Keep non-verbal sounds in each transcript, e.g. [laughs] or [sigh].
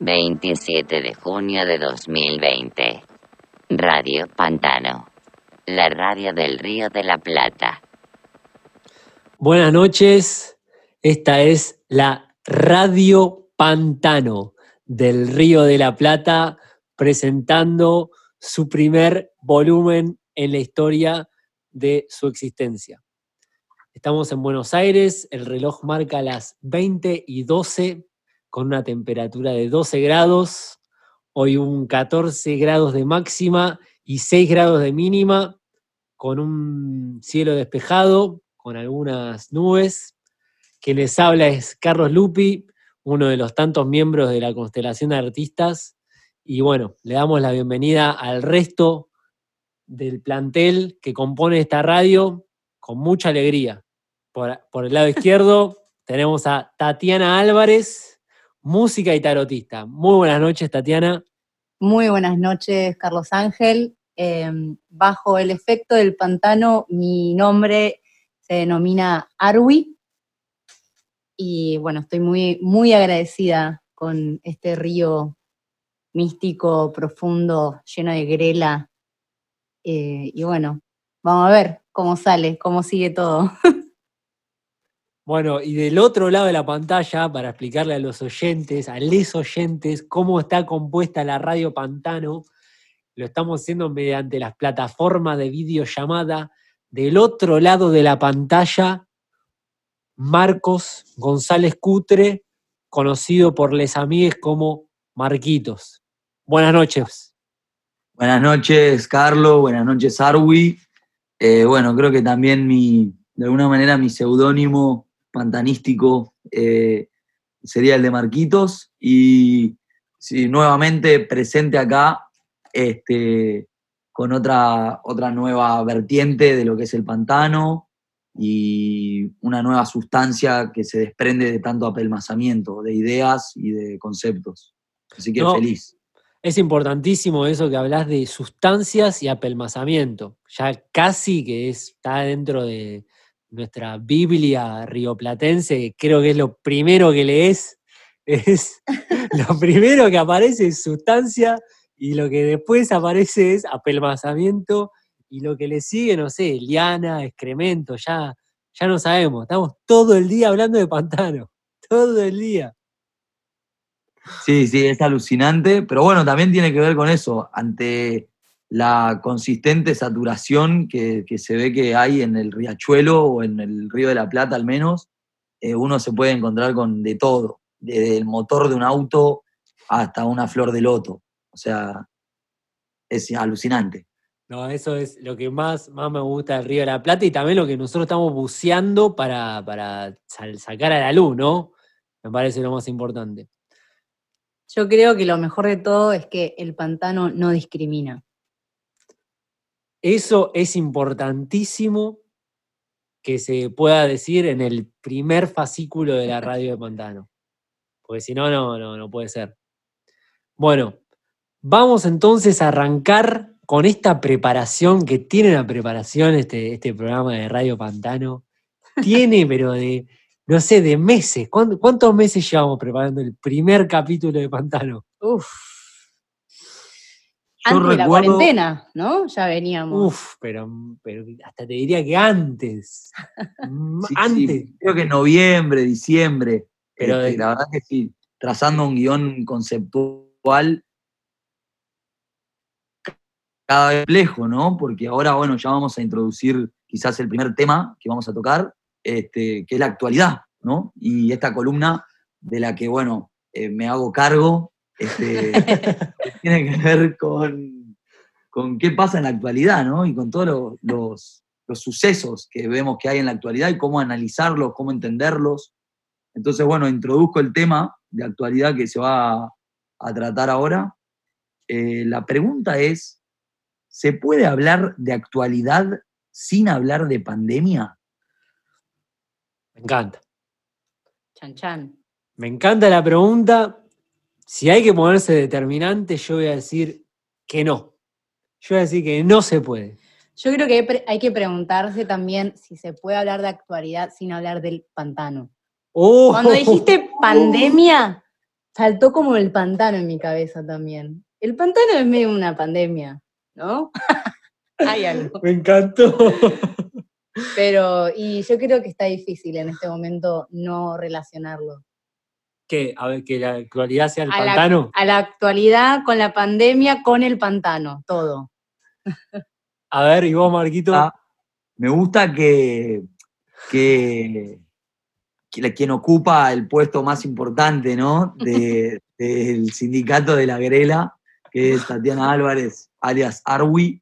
27 de junio de 2020. Radio Pantano, la radio del Río de la Plata. Buenas noches, esta es la Radio Pantano del Río de la Plata presentando su primer volumen en la historia de su existencia. Estamos en Buenos Aires, el reloj marca las 20 y 12 con una temperatura de 12 grados, hoy un 14 grados de máxima y 6 grados de mínima, con un cielo despejado, con algunas nubes. Quien les habla es Carlos Lupi, uno de los tantos miembros de la constelación de artistas. Y bueno, le damos la bienvenida al resto del plantel que compone esta radio con mucha alegría. Por, por el lado [laughs] izquierdo tenemos a Tatiana Álvarez, música y tarotista. Muy buenas noches, Tatiana. Muy buenas noches, Carlos Ángel. Em, bajo el efecto del pantano, mi nombre se denomina Arwi. Y bueno, estoy muy, muy agradecida con este río místico, profundo, lleno de grela. Eh, y bueno, vamos a ver cómo sale, cómo sigue todo. [laughs] Bueno, y del otro lado de la pantalla, para explicarle a los oyentes, a les oyentes, cómo está compuesta la radio Pantano, lo estamos haciendo mediante las plataformas de videollamada. Del otro lado de la pantalla, Marcos González Cutre, conocido por les amigues como Marquitos. Buenas noches. Buenas noches, Carlos. Buenas noches, Arwi. Eh, bueno, creo que también mi, de alguna manera, mi seudónimo pantanístico eh, sería el de Marquitos. Y sí, nuevamente presente acá este, con otra, otra nueva vertiente de lo que es el pantano y una nueva sustancia que se desprende de tanto apelmazamiento, de ideas y de conceptos. Así que No, feliz. Es importantísimo eso que hablas de sustancias y apelmazamiento. Ya casi que es- está dentro de nuestra Biblia rioplatense, creo que es lo primero que lees, [laughs] es lo primero que aparece es sustancia y lo que después aparece es apelmazamiento y lo que le sigue, no sé, liana, excremento, ya, ya no sabemos. Estamos todo el día hablando de pantano, [laughs] todo el día. Sí, sí, es alucinante, pero bueno, también tiene que ver con eso, ante la consistente saturación que, que se ve que hay en el riachuelo o en el río de la Plata al menos, eh, uno se puede encontrar con de todo, desde el motor de un auto hasta una flor de loto. O sea, es alucinante. No, eso es lo que más, más me gusta del Río de la Plata y también lo que nosotros estamos buceando para, para sal- sacar a la luz, ¿no? Me parece lo más importante. Yo creo que lo mejor de todo es que el pantano no discrimina. Eso es importantísimo que se pueda decir en el primer fascículo de la [laughs] radio de Pantano. Porque si no, no, no, no puede ser. Bueno, vamos entonces a arrancar con esta preparación que tiene una preparación este, este programa de Radio Pantano. Tiene, [laughs] pero de, no sé, de meses. ¿Cuánto- ¿Cuántos meses llevamos preparando el primer capítulo de Pantano? Uf. Antes de la cuarentena, ¿no? Ya veníamos. Uf, pero, pero hasta te diría que antes. [laughs] Sí, antes. creo que noviembre, diciembre. Pero este, de- la verdad que sí, trazando un guion conceptual cada vez complejo, ¿no? Porque ahora, bueno, ya vamos a introducir quizás el primer tema que vamos a tocar, este, que es la actualidad, ¿no? Y esta columna de la que, bueno, eh, me hago cargo, este, [laughs] tiene que ver con, con qué pasa en la actualidad, ¿no? Y con todos los, los- los sucesos que vemos que hay en la actualidad y cómo analizarlos, cómo entenderlos. Entonces, bueno, introduzco el tema de actualidad que se va a, a tratar ahora. Eh, la pregunta es, ¿se puede hablar de actualidad sin hablar de pandemia? Me encanta. Chan chan. Me encanta la pregunta. Si hay que ponerse determinante, yo voy a decir que no. Yo voy a decir que no se puede. Yo creo que hay que preguntarse también si se puede hablar de actualidad sin hablar del pantano. ¡Oh! Cuando dijiste [laughs] pandemia, saltó como el pantano en mi cabeza también. El pantano es medio una pandemia, ¿no? [laughs] Hay algo. Me encantó. Pero, y yo creo que está difícil en este momento no relacionarlo. ¿Qué? A ver, que la actualidad sea el A la- pantano. A la actualidad, con la pandemia, con el pantano, todo. A ver, y vos, Marquito. Ah, me gusta que, que, que quien ocupa el puesto más importante, ¿no? De- [laughs] del sindicato de la Grela, que es Tatiana Álvarez, alias Arwi,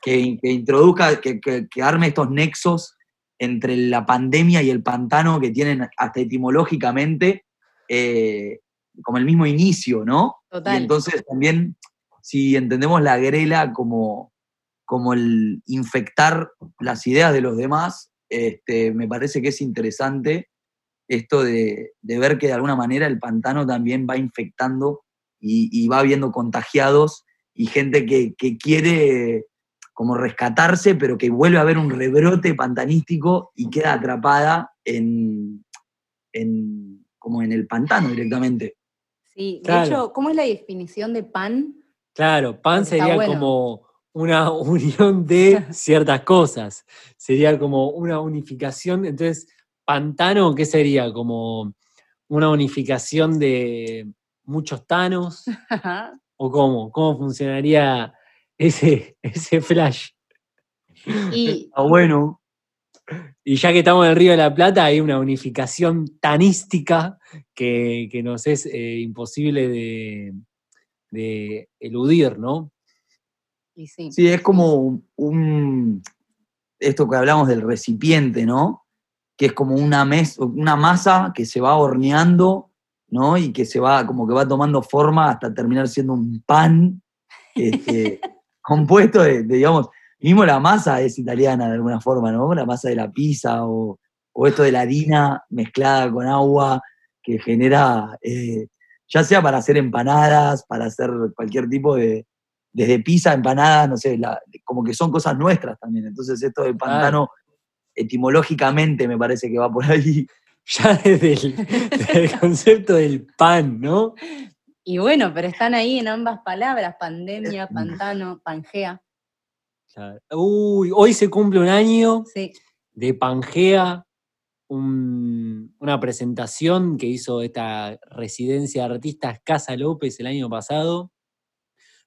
que, que introduzca, que, que- que arme estos nexos entre la pandemia y el pantano que tienen hasta etimológicamente eh, como el mismo inicio, ¿no? Y Total. entonces también, si entendemos la grela como, como el infectar las ideas de los demás, este, me parece que es interesante esto de, de ver que de alguna manera el pantano también va infectando y, y va viendo contagiados y gente que, que quiere como rescatarse, pero que vuelve a haber un rebrote pantanístico y queda atrapada en, en- como en el pantano directamente. Sí, de Claro. hecho, ¿cómo es la definición de pan? Claro, pan sería bueno. como una [laughs] unión de [laughs] ciertas cosas. Sería como una unificación. Entonces, pantano, ¿qué sería? Como una unificación de muchos tanos. [laughs] ¿O cómo? ¿Cómo funcionaría ese, ese flash? y Ah, bueno, Y ya que estamos en el Río de la Plata, hay una unificación tanística que, que nos es eh, imposible de, de eludir, ¿no? y sí. Sí, es como un- esto que hablamos del recipiente, ¿no? Que es como una, mes, una masa que se va horneando, ¿no? Y que se va, como que va tomando forma hasta terminar siendo un pan este, [laughs] compuesto de, de, digamos, mismo la masa es italiana de alguna forma, ¿no? La masa de la pizza o, o esto de la harina mezclada con agua que genera, eh, ya sea para hacer empanadas, para hacer cualquier tipo de, desde pizza, empanadas, no sé, la- como que son cosas nuestras también. Entonces esto del pantano, etimológicamente me parece que va por ahí. [laughs] Ya desde el, desde el concepto del pan, ¿no? Y bueno, pero están ahí en ambas palabras, pandemia, pantano, pangea. Claro. Uy, hoy se cumple un año Sí, de Pangea, un- una presentación que hizo esta residencia de artistas Casa López el año pasado,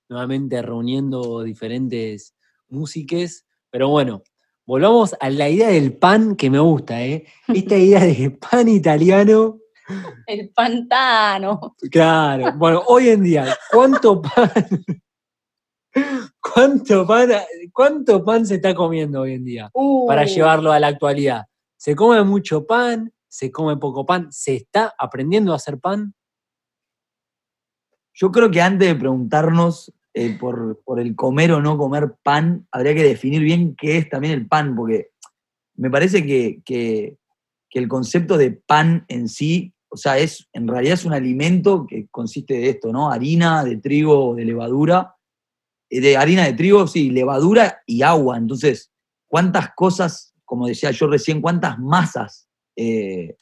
nuevamente reuniendo diferentes músiques. Pero bueno, volvamos a la idea del pan que me gusta, ¿eh? Esta idea de pan italiano, el pantano. claro. Bueno, hoy en día, ¿cuánto pan? ¿Cuánto pan, cuánto pan se está comiendo hoy en día? para Uh, llevarlo a la actualidad. Se come mucho pan, se come poco pan, se está aprendiendo a hacer pan. Yo creo que antes de preguntarnos eh, por, por el comer o no comer pan, habría que definir bien qué es también el pan, porque me parece que, que- que el concepto de pan en sí, o sea, es, en realidad es un alimento que consiste de esto, ¿no? Harina de trigo o de levadura, de harina de trigo, sí, levadura y agua. Entonces, ¿cuántas cosas, como decía yo recién, cuántas masas eh,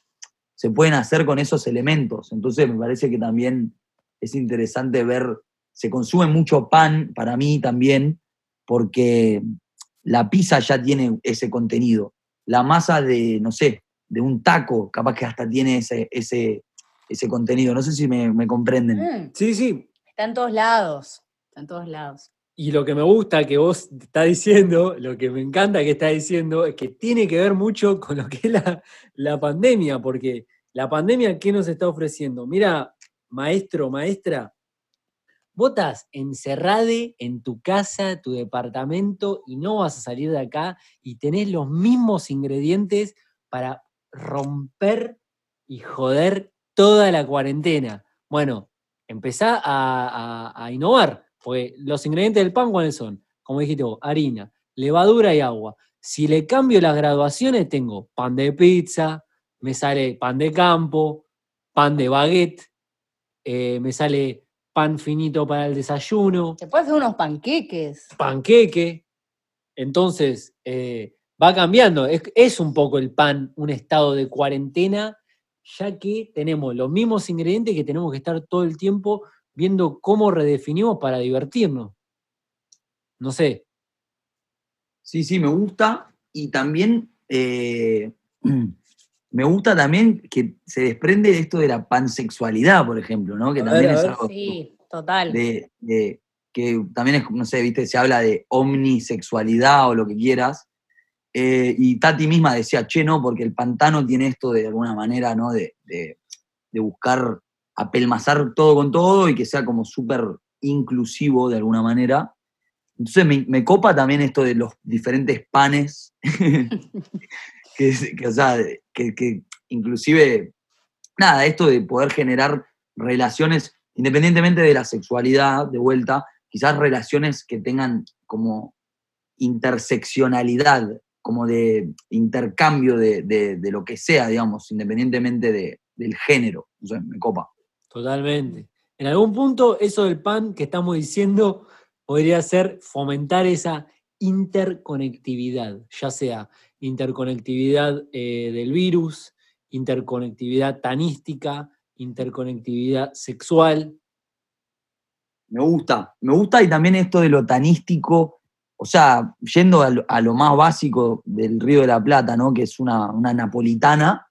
se pueden hacer con esos elementos? Entonces, me parece que también es interesante ver, se consume mucho pan para mí también, porque la pizza ya tiene ese contenido. La masa de, no sé, de un taco, capaz que hasta tiene ese, ese, ese contenido. No sé si me, me comprenden. mm, Sí, sí. está en todos lados. En todos lados. Y lo que me gusta que vos estás diciendo, lo que me encanta que estás diciendo, es que tiene que ver mucho con lo que es la, la pandemia, porque la pandemia, ¿qué nos está ofreciendo? Mira, maestro, maestra, vos estás encerrade en tu casa, tu departamento, y no vas a salir de acá, y tenés los mismos ingredientes para romper y joder toda la cuarentena. Bueno, empezá a- a innovar, porque los ingredientes del pan, ¿cuáles son? Como dijiste vos, harina, levadura y agua. Si le cambio las graduaciones, tengo pan de pizza, me sale pan de campo, pan de baguette, eh, me sale pan finito para el desayuno, Se puede hacer unos panqueques. panqueque. Entonces, eh, va cambiando. Es, es un poco el pan un estado de cuarentena ya que tenemos los mismos ingredientes que tenemos que estar todo el tiempo viendo cómo redefinimos para divertirnos. No sé. Sí, sí, me gusta. Y también eh, [clears throat] me gusta también que se desprende de esto de la pansexualidad, por ejemplo, ¿no? Que A también ver, es algo Sí, total. de, de- que también es, no sé, viste, se habla de omnisexualidad o lo que quieras. Eh, y Tati misma decía, che, no, porque el pantano tiene esto de alguna manera, ¿no? De, de- de buscar apelmazar todo con todo y que sea como súper inclusivo de alguna manera. Entonces me, copa también esto de los diferentes panes, [laughs] que, o sea, que, inclusive, nada, esto de poder generar relaciones, independientemente de la sexualidad, de vuelta, quizás relaciones que tengan como interseccionalidad, como de intercambio de, de- lo que sea, digamos, independientemente de- del género. Sea, me copa. Totalmente. En algún punto, eso del pan que estamos diciendo podría ser fomentar esa interconectividad, ya sea interconectividad eh, del virus, interconectividad tanística, interconectividad sexual. Me gusta, me gusta y también esto de lo tanístico, o sea, yendo a lo, a lo más básico del Río de la Plata, ¿no? Que es una, una napolitana,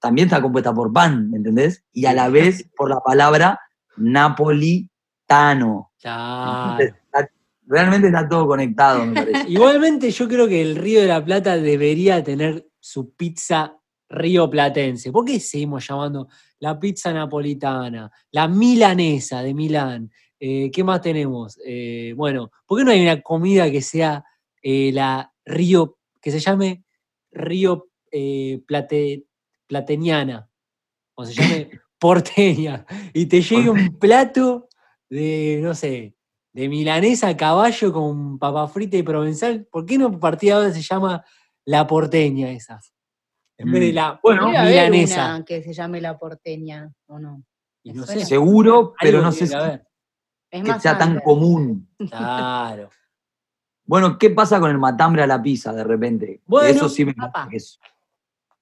también está compuesta por pan, ¿me entendés? Y a la vez por la palabra napolitano. Claro. Está- realmente está todo conectado, me parece. [laughs] Igualmente, yo creo que el Río de la Plata debería tener su pizza río platense. ¿Por qué seguimos llamando la pizza napolitana, la milanesa de Milán? Eh, ¿Qué más tenemos? Eh, bueno, ¿por qué no hay una comida que sea eh, la río, que se llame río plate- plateniana? O se llame [laughs] porteña. Y te llegue un plato de, no sé, de milanesa a caballo con papa frita y provenzal. ¿Por qué no partida ahora se llama la porteña esa? En vez de Mm. la Bueno, milanesa. una que se llame la porteña, ¿o no? Y no sé, Seguro, pero no sé si que haber. Es que más sea tan común. [laughs] Claro. Bueno, ¿qué pasa con el matambre a la pizza de repente? Bueno, Eso sí me papá.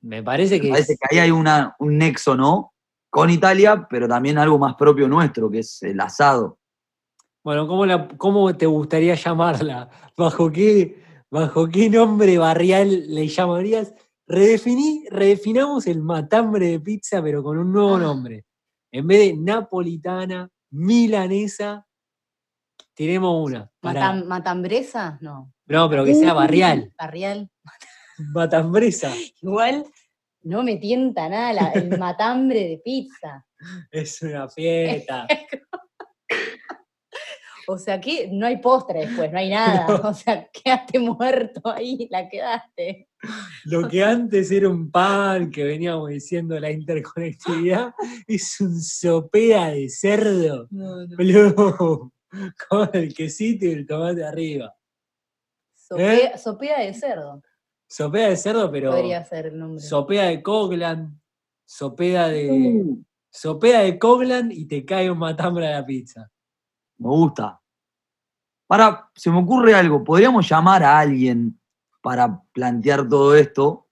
Me parece que Me parece es- que ahí hay una, un nexo, ¿no? Con Italia, pero también algo más propio nuestro, que es el asado. Bueno, ¿cómo, la- cómo te gustaría llamarla? ¿Bajo qué, ¿Bajo qué nombre barrial le llamarías? Redefiní, redefinamos el matambre de pizza, pero con un nuevo nombre. En vez de napolitana, milanesa, tenemos una. Para, Matam- ¿Matambresa? No. no, pero que sea barrial. Barrial. [laughs] Matambresa. Igual no me tienta nada la- el [laughs] matambre de pizza. Es una fiesta. [laughs] O sea que no hay postre después, no hay nada. No. O sea, quedaste muerto ahí, la quedaste. Lo que antes era un pan que veníamos diciendo la interconectividad es un sopera de cerdo. Boludo, con el quesito y el tomate arriba. Sopea, sopea de cerdo Sopea de cerdo, pero podría ser el nombre. sopea de Coglan, sopea de, Uh, sopea de Coglan y te cae un matambre a la pizza. me gusta. Para, se me ocurre algo. Podríamos llamar a alguien para plantear todo esto,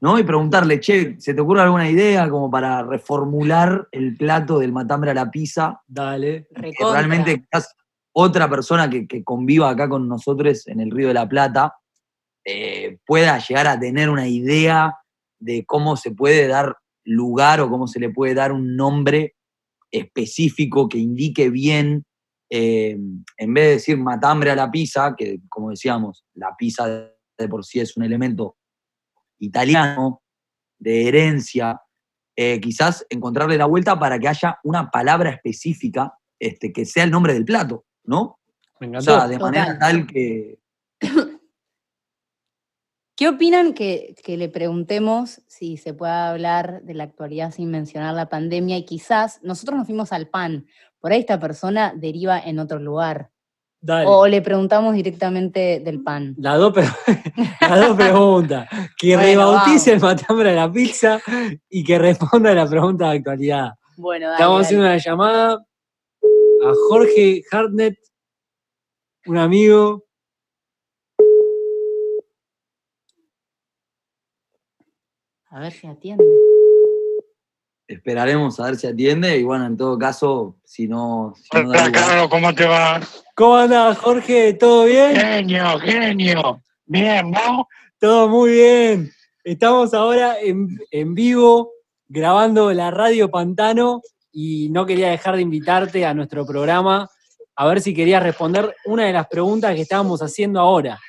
¿no? Y preguntarle, che, ¿se te ocurre alguna idea como para reformular el plato del matambre a la pizza? Dale. realmente quizás otra persona que, que conviva acá con nosotros en el Río de la Plata eh, pueda llegar a tener una idea de cómo se puede dar lugar o cómo se le puede dar un nombre específico que indique bien, eh, en vez de decir matambre a la pizza, que como decíamos, la pizza de, por sí es un elemento italiano, de herencia, eh, quizás encontrarle la vuelta para que haya una palabra específica este, que sea el nombre del plato, ¿no? Me O sea, de Total. manera tal que. [coughs] ¿Qué opinan que, que le preguntemos si se puede hablar de la actualidad sin mencionar la pandemia? Y quizás nosotros nos fuimos al pan, por ahí esta persona deriva en otro lugar. Dale. O le preguntamos directamente del pan. Las dos, [laughs] preguntas. Que Bueno, rebautice el matambre a la pizza y que responda a la pregunta de actualidad. Bueno, dale, Estamos dale. haciendo una llamada a Jorge Hartnett, un amigo. A ver si atiende. esperaremos a ver si atiende y bueno, en todo caso, si no... Si no da Carlos, ¿cómo te va? ¿Cómo andás, Jorge? ¿Todo bien? Genio, genio. Bien, ¿vos? Todo muy bien. Estamos ahora en, en vivo grabando la Radio Pantano y no quería dejar de invitarte a nuestro programa a ver si querías responder una de las preguntas que estábamos haciendo ahora.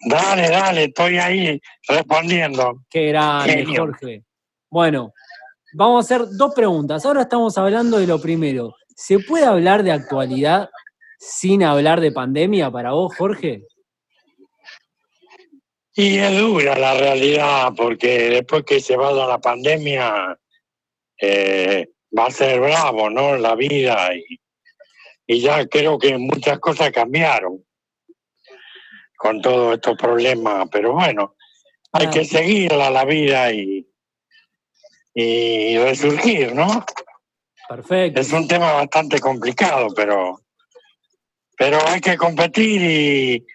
Dale, dale, estoy ahí respondiendo. Qué grande, Genio. Jorge. Bueno, vamos a hacer dos preguntas. Ahora estamos hablando de lo primero. ¿Se puede hablar de actualidad sin hablar de pandemia para vos, Jorge? Y es dura la realidad, porque después que se vaya la pandemia, eh, va a ser bravo, ¿no? La vida. Y, y ya creo que muchas cosas cambiaron con todos estos problemas. Pero bueno, hay Ah. que seguirla la vida y, y resurgir, ¿no? Perfecto. Es un tema bastante complicado, pero, pero hay que competir y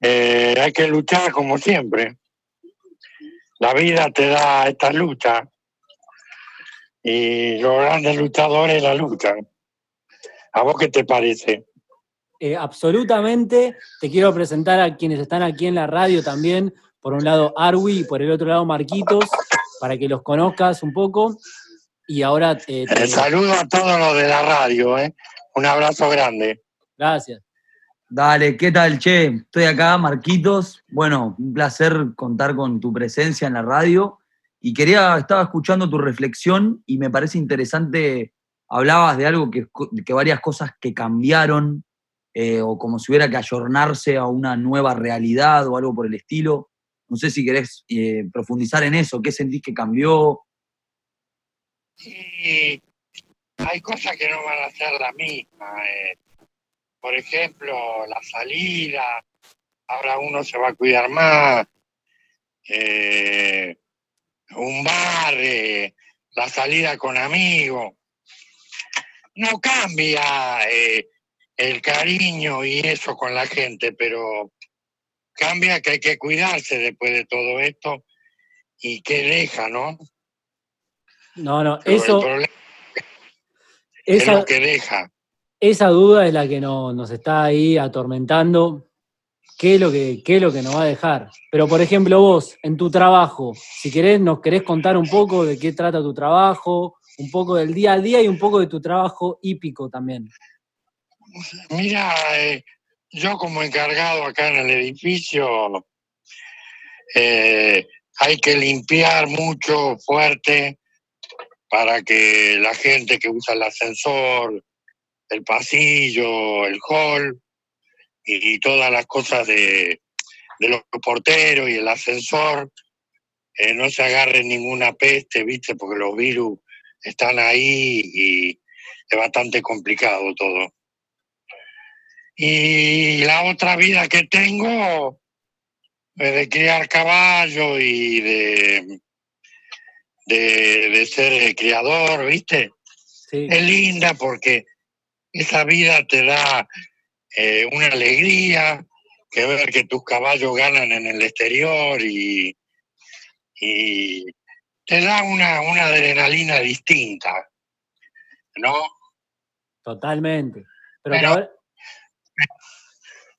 eh, hay que luchar como siempre. La vida te da esta lucha y los grandes luchadores la luchan. ¿A vos qué te parece? Eh, absolutamente. Te quiero presentar a quienes están aquí en la radio también. Por un lado Arwi y por el otro lado Marquitos, para que los conozcas un poco. Y ahora eh, te- Eh, saludo a todos los de la radio, ¿eh? Un abrazo grande. Gracias. Dale, ¿qué tal, che? Estoy acá, Marquitos. Bueno, un placer contar con tu presencia en la radio. Y quería, estaba escuchando tu reflexión y me parece interesante, hablabas de algo que, que varias cosas que cambiaron, eh, o como si hubiera que ayornarse a una nueva realidad o algo por el estilo. No sé si querés eh, profundizar en eso, ¿qué sentís que cambió? Y hay cosas que no van a ser la misma. eh. Por ejemplo, la salida, ahora uno se va a cuidar más. eh, un bar, la salida con amigos. No cambia el cariño y eso con la gente, pero cambia que hay que cuidarse después de todo esto y que deja, ¿no? No, no, Pero eso, el problema es esa, lo que deja. esa duda es la que no- nos está ahí atormentando. ¿Qué es, lo que, ¿Qué es lo que nos va a dejar? Pero, por ejemplo, vos, en tu trabajo, si querés, nos querés contar un poco de qué trata tu trabajo, un poco del día a día y un poco de tu trabajo hípico también. Mira, eh, yo como encargado acá en el edificio, eh, hay que limpiar mucho, fuerte, para que la gente que usa el ascensor, el pasillo, el hall y, todas las cosas de, los porteros y el ascensor, eh, no se agarren ninguna peste, ¿viste? Porque los virus están ahí y es bastante complicado todo. Y la otra vida que tengo es de criar caballo y de, de, de ser eh, criador, ¿viste? Sí. Es linda porque esa vida te da eh, una alegría que ver que tus caballos ganan en el exterior y, y te da una, una adrenalina distinta, ¿no? Totalmente. Pero, Pero-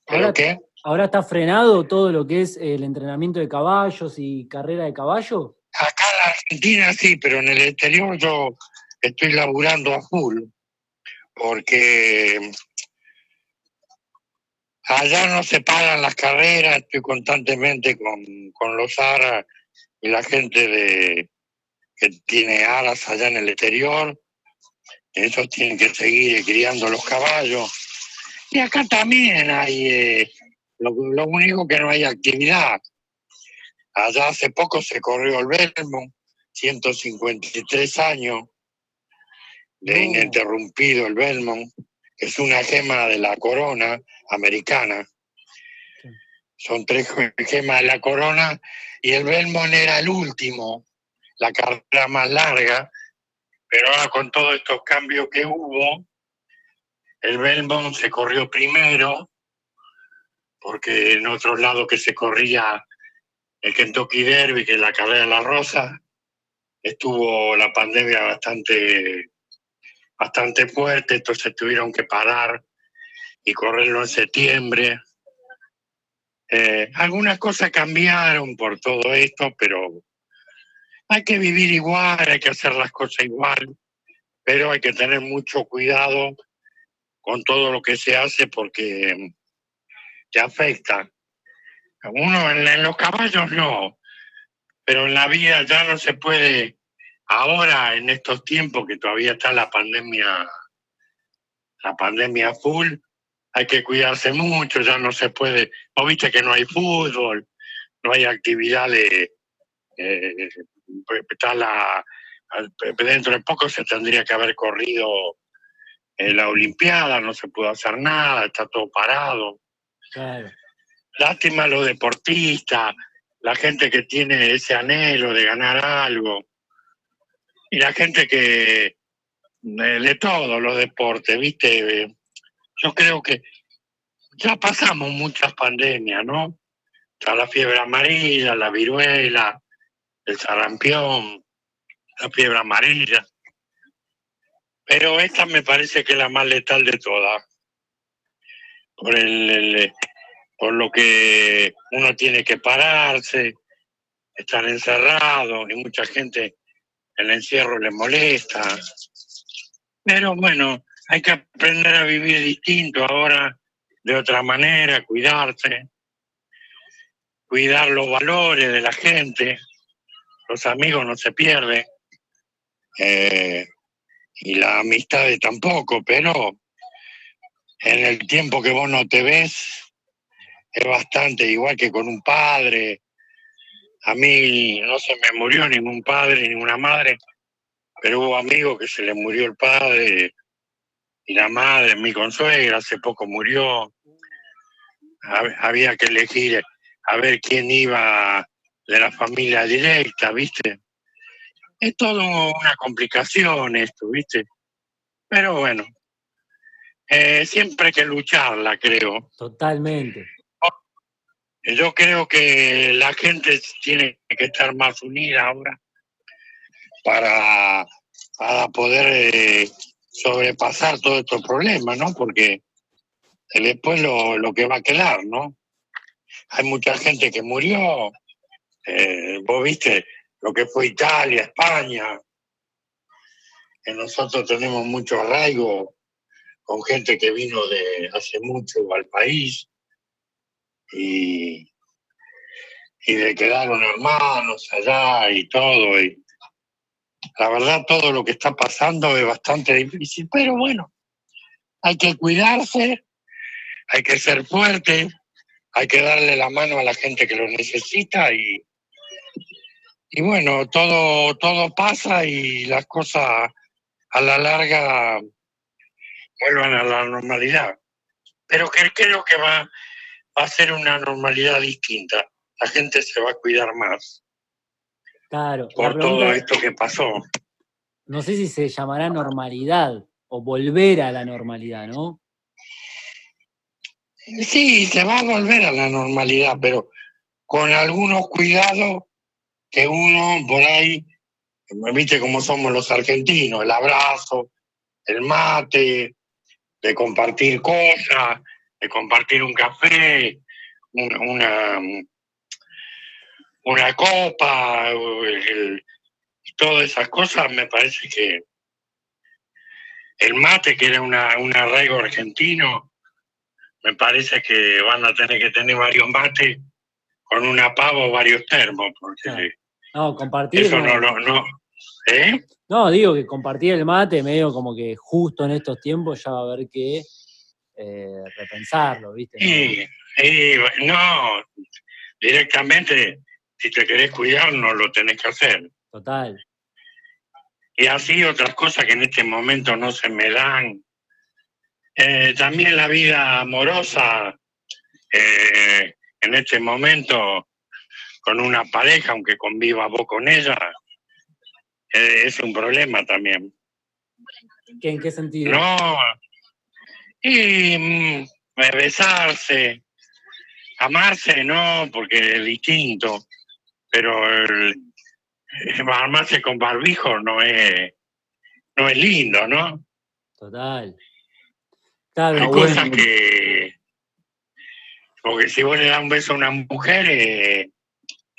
¿Pero Ahora- qué? ahora está frenado todo lo que es el entrenamiento de caballos y carrera de caballo. Acá en la Argentina sí, pero en el exterior yo estoy laburando a full, porque allá no se pagan las carreras, estoy constantemente con, con los aras y la gente de, que tiene aras allá en el exterior, esos tienen que seguir criando los caballos. Y acá también hay, eh, lo, lo único que no hay actividad. Allá hace poco se corrió el Belmont, 153 años de No. ininterrumpido el Belmont, que es una gema de la corona americana. Sí. Son tres gemas de la corona y el Belmont era el último, la carrera más larga, pero ahora con todos estos cambios que hubo, el Belmont se corrió primero, porque en otros lados que se corría el Kentucky Derby, que es la carrera de la Rosa, estuvo la pandemia bastante, bastante fuerte, entonces tuvieron que parar y correrlo en septiembre. Eh, algunas cosas cambiaron por todo esto, pero hay que vivir igual, hay que hacer las cosas igual, pero hay que tener mucho cuidado con todo lo que se hace porque te afecta. Uno en, los caballos no, pero en la vida ya no se puede, ahora en estos tiempos que todavía está la pandemia, la pandemia full, hay que cuidarse mucho, ya no se puede, o viste que no hay fútbol, no hay actividades, eh, está la, dentro de poco se tendría que haber corrido la Olimpiada, no se pudo hacer nada, está todo parado. Lástima a los deportistas, la gente que tiene ese anhelo de ganar algo, y la gente que de, todos los deportes, ¿viste? Yo creo que ya pasamos muchas pandemias, ¿no? Está la fiebre amarilla, la viruela, el sarampión, la fiebre amarilla. Pero esta me parece que es la más letal de todas. Por, el, por lo que uno tiene que pararse, estar encerrado y mucha gente el encierro le molesta. Pero bueno, hay que aprender a vivir distinto ahora, de otra manera, cuidarse, cuidar los valores de la gente. Los amigos no se pierden. Eh, y la amistad tampoco, pero en el tiempo que vos no te ves es bastante igual que con un padre. A mí no se me murió ningún padre, ninguna madre, pero hubo amigos que se le murió el padre y la madre, mi consuegra, hace poco murió. Había que elegir a ver quién iba de la familia directa, ¿viste? Es todo una complicación esto, ¿viste? Pero bueno, eh, siempre hay que lucharla, creo. Totalmente. Yo creo que la gente tiene que estar más unida ahora para, para poder eh, sobrepasar todos estos problemas, ¿no? Porque después lo, lo que va a quedar, ¿no? Hay mucha gente que murió. Eh, vos viste, lo que fue Italia, España. Que nosotros tenemos mucho arraigo con gente que vino de hace mucho al país y, y de quedaron hermanos allá y todo. Y la verdad, todo lo que está pasando es bastante difícil, pero bueno, hay que cuidarse, hay que ser fuerte, hay que darle la mano a la gente que lo necesita y, y bueno, todo, todo pasa y las cosas a la larga vuelvan a la normalidad. Pero que, creo que va, va a ser una normalidad distinta. La gente se va a cuidar más. Claro. Por todo esto que pasó. No sé si se llamará normalidad o volver a la normalidad, ¿no? Sí, se va a volver a la normalidad, pero con algunos cuidados que uno por ahí, viste cómo somos los argentinos, el abrazo, el mate, de compartir cosas, de compartir un café, una, una, copa, todas esas cosas, me parece que el mate, que era una, un arraigo argentino, me parece que van a tener que tener varios mates con una pava o varios termos, porque no, compartir. Eso no, no, no. ¿Eh? No, digo que compartir el mate medio como que justo en estos tiempos ya va a haber que eh, repensarlo, ¿viste? Y, no, directamente, si te querés cuidar, no lo tenés que hacer. Total. Y así otras cosas que en este momento no se me dan. Eh, también la vida amorosa, eh, en este momento, con una pareja, aunque conviva vos con ella, eh, es un problema también. ¿En qué sentido? No, y mm, besarse, amarse, no, porque es distinto, pero eh, armarse con barbijo no es, no es lindo, ¿no? Total. Hay Claro, bueno. cosas que. Porque si vos le das un beso a una mujer, eh,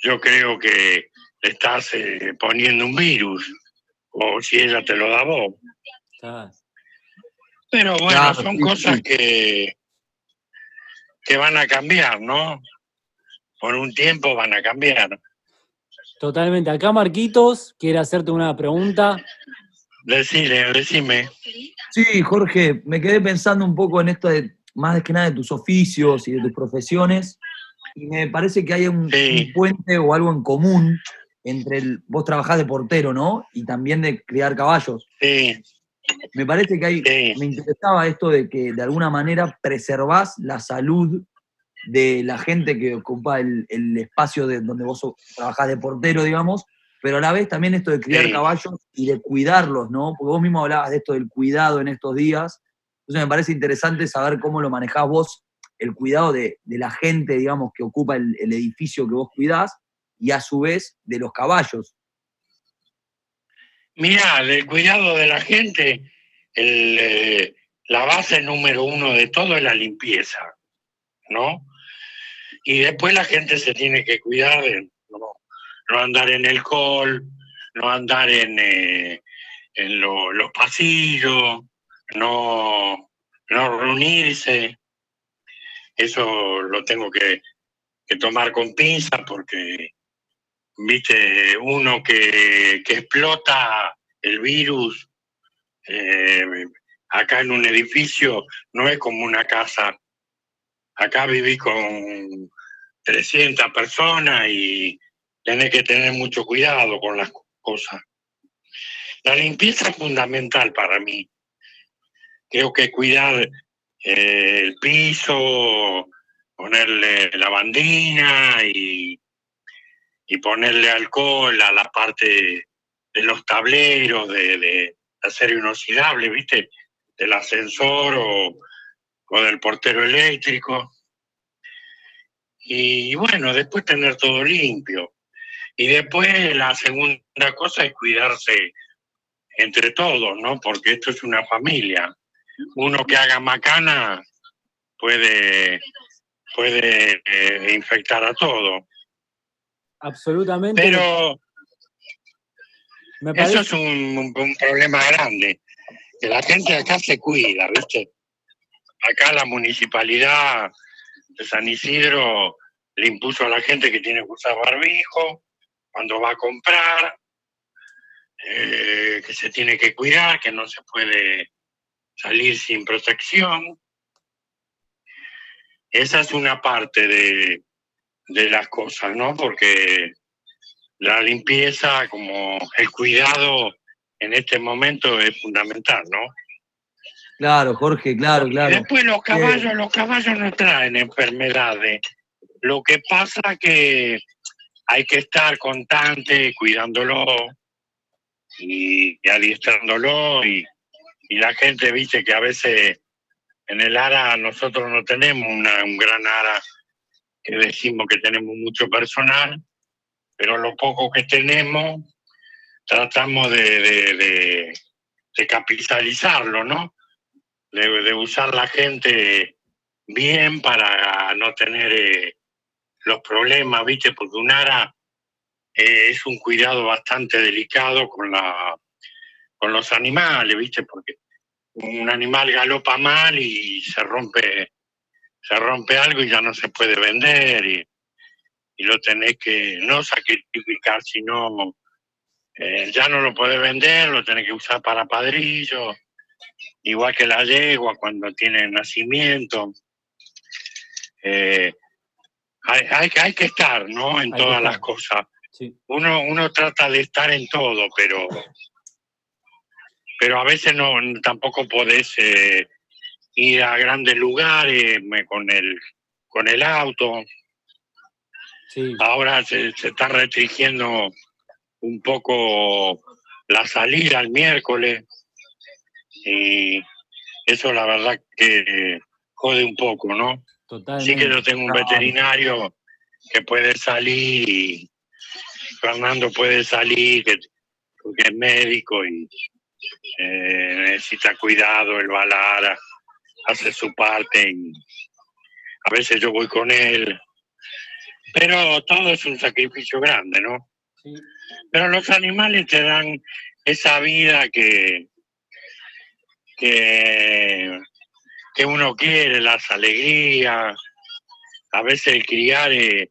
yo creo que le estás eh, poniendo un virus. O si ella te lo da a vos. Pero bueno, Claro, son sí, cosas sí. que, que van a cambiar, ¿no? Por un tiempo van a cambiar. Totalmente. Acá Marquitos quiere hacerte una pregunta. Decile, decime. Sí, Jorge, me quedé pensando un poco en esto de, más que nada de tus oficios y de tus profesiones, y me parece que hay un, Sí. un puente o algo en común entre el, vos trabajás de portero, ¿no? Y también de criar caballos. Sí, Me parece que hay, sí. me interesaba esto de que de alguna manera preservás la salud de la gente que ocupa el, el espacio de donde vos trabajás de portero, digamos, pero a la vez también esto de criar Sí. caballos y de cuidarlos, ¿no? Porque vos mismo hablabas de esto del cuidado en estos días. Entonces me parece interesante saber cómo lo manejás vos, el cuidado de, de la gente, digamos, que ocupa el, edificio que vos cuidás y a su vez de los caballos. Mira, del cuidado de la gente, eh, la base número uno de todo es la limpieza, ¿no? Y después la gente se tiene que cuidar de no, no andar en el col, no andar en, eh, en lo- los pasillos, no, no reunirse. Eso lo tengo que, tomar con pinza porque viste, uno que, que explota el virus eh, acá en un edificio no es como una casa. Acá viví con 300 personas y tenés que tener mucho cuidado con las cosas. La limpieza es fundamental para mí. Creo que cuidar eh, el piso, ponerle lavandina y y ponerle alcohol a la parte de los tableros, de, de acero inoxidable, ¿viste? Del ascensor o, o del portero eléctrico. Y bueno, después tener todo limpio. Y después la segunda cosa es cuidarse entre todos, ¿no? Porque esto es una familia. Uno que haga macana puede, puede eh, infectar a todo. Absolutamente. Pero me Eso parece, es un, un- un problema grande, que la gente acá se cuida, ¿viste? Acá la municipalidad de San Isidro le impuso a la gente que tiene que usar barbijo cuando va a comprar, eh, que se tiene que cuidar, que no se puede salir sin protección. Esa es una parte de, de las cosas, ¿no? Porque la limpieza, como el cuidado en este momento es fundamental, ¿no? Claro, Jorge, claro, Y claro. después los caballos, los caballos no traen enfermedades. Lo que pasa que hay que estar constante cuidándolo y, y adiestrándolo y, y la gente viste que a veces en el ARA nosotros no tenemos un gran ARA que decimos que tenemos mucho personal, pero lo poco que tenemos tratamos de, de- capitalizarlo, ¿no? De, de usar la gente bien para no tener eh, los problemas, ¿viste? Porque un ARA eh, es un cuidado bastante delicado con, la, con los animales, ¿viste? Porque un animal galopa mal y se rompe, se rompe algo y ya no se puede vender y, y lo tenés que no sacrificar, sino eh, ya no lo podés vender, lo tenés que usar para padrillo, igual que la yegua cuando tiene nacimiento. Eh, hay, hay, que- hay que estar, ¿no? En Hay todas las cosas. sí. Uno, uno trata de estar en todo, pero, pero a veces no tampoco podés eh, ir a grandes lugares me- con el con el auto. sí. Ahora se, se está restringiendo un poco la salida el miércoles y eso la verdad que jode un poco, ¿no? Sí Totalmente. que yo tengo un veterinario que puede salir y, Fernando puede salir porque es médico y eh, necesita cuidado, la ARA, hace su parte y a veces yo voy con él. Pero todo es un sacrificio grande, ¿no? Pero los animales te dan esa vida que, que, que uno quiere, las alegrías. A veces el criar es,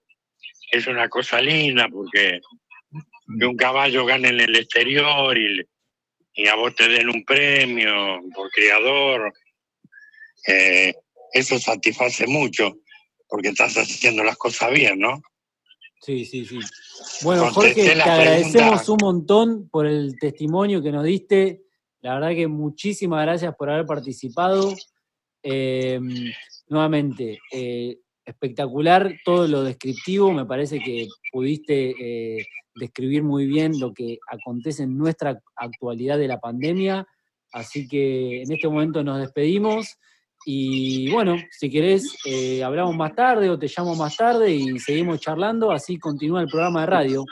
es una cosa linda porque que un caballo gane en el exterior y, y a vos te den un premio por criador, eh, eso satisface mucho porque estás haciendo las cosas bien, ¿no? Sí, sí, sí. Bueno, Jorge, te agradecemos un montón por el testimonio que nos diste. La verdad que muchísimas gracias por haber participado. Em, nuevamente, eh, espectacular todo lo descriptivo. Me parece que pudiste eh, describir muy bien lo que acontece en nuestra actualidad de la pandemia. Así que en este momento nos despedimos. Y bueno, si querés, eh, hablamos más tarde o te llamo más tarde y seguimos charlando, así continúa el programa de radio.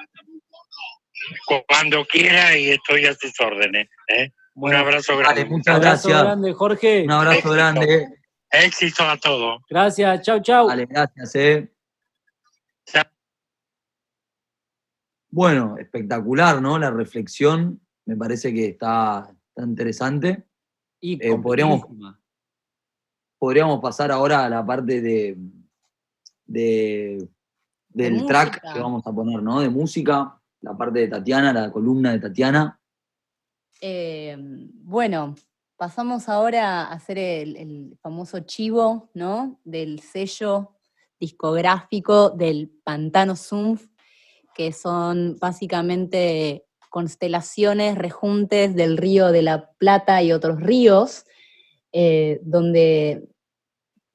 Cuando quiera y estoy a tus órdenes. ¿eh? Un abrazo grande. muchas Un abrazo grande, Jorge. Un abrazo grande. Éxito a todos. Gracias, chau, chau. Vale, gracias, eh. Bueno, espectacular, ¿no? La reflexión me parece que está, interesante. Y eh, podríamos, podríamos pasar ahora a la parte de, del track que vamos a poner, ¿no? De música, la parte de Tatiana, la columna de Tatiana. Eh, bueno, pasamos ahora a hacer el, famoso chivo, ¿no? Del sello discográfico del Pantano Sumpf, que son básicamente constelaciones, rejuntes del río de la Plata y otros ríos, eh, donde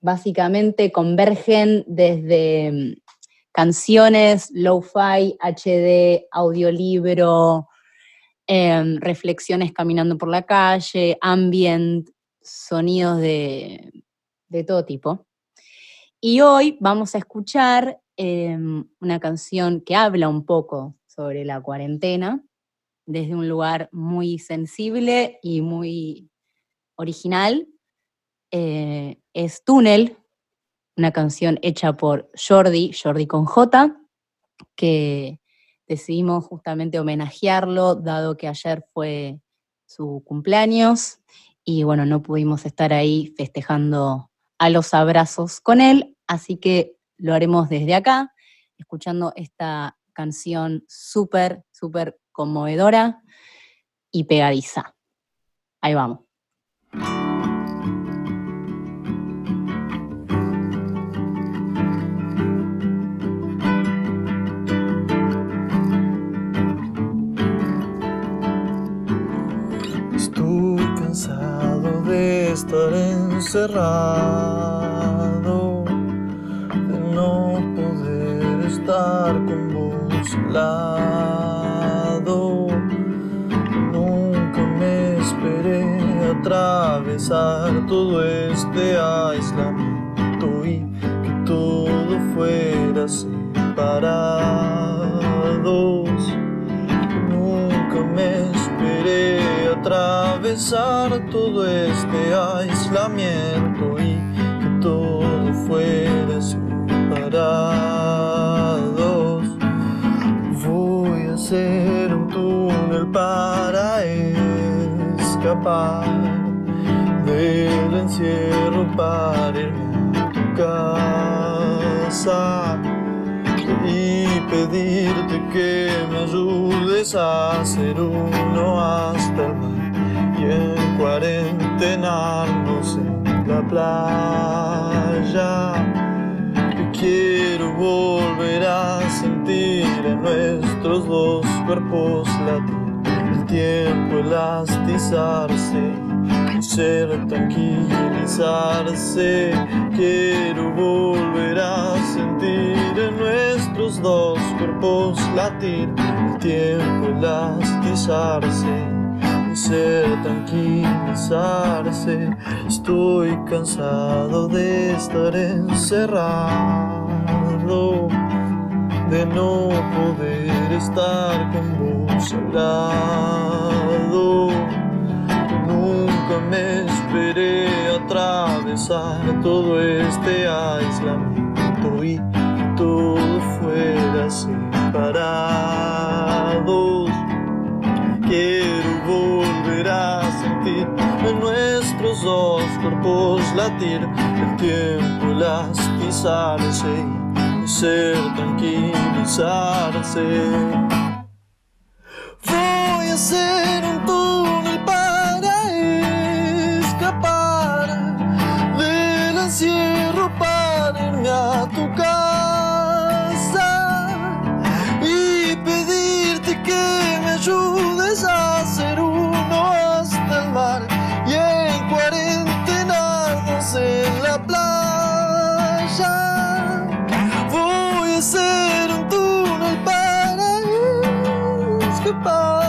básicamente convergen desde mm, canciones, lo-fi, HD, audiolibro, em, reflexiones caminando por la calle, ambient, sonidos de, todo tipo. Y hoy vamos a escuchar em, una canción que habla un poco sobre la cuarentena, desde un lugar muy sensible y muy original. Eh, es Túnel, una canción hecha por Jordi, Jordi con J, que decidimos justamente homenajearlo, dado que ayer fue su cumpleaños y bueno, no pudimos estar ahí festejando a los abrazos con él, así que lo haremos desde acá, escuchando esta canción súper, súper conmovedora y pegadiza. Ahí vamos. Estoy cansado de estar encerrado, Nunca me esperé atravesar todo este aislamiento y que todo fuera separados. Nunca me esperé atravesar todo este aislamiento y que todo fuera separados. Hacer un túnel para escapar del encierro para irme a tu casa y pedirte que me ayudes a hacer uno hasta el mar y en cuarentenarnos en la playa. Que quiero volver a sentir en nuestros dos cuerpos latir el tiempo elastizarse y ser tranquilizarse. Quiero volver a sentir en nuestros dos cuerpos latir el tiempo elastizarse ser tranquilizarse. Estoy cansado de estar encerrado, de no poder estar con vos al lado. Nunca me esperé atravesar todo este aislamiento y todo fuera separados. Quiero volver a sentir en nuestros dos cuerpos latir el tiempo elastizarse y ser tranquilizarse. Voy a hacer un túnel para escapar del encierro para irme a tu casa y pedirte que me ayudes a hacer uno hasta el mar y en cuarentenarnos en la playa. Escapar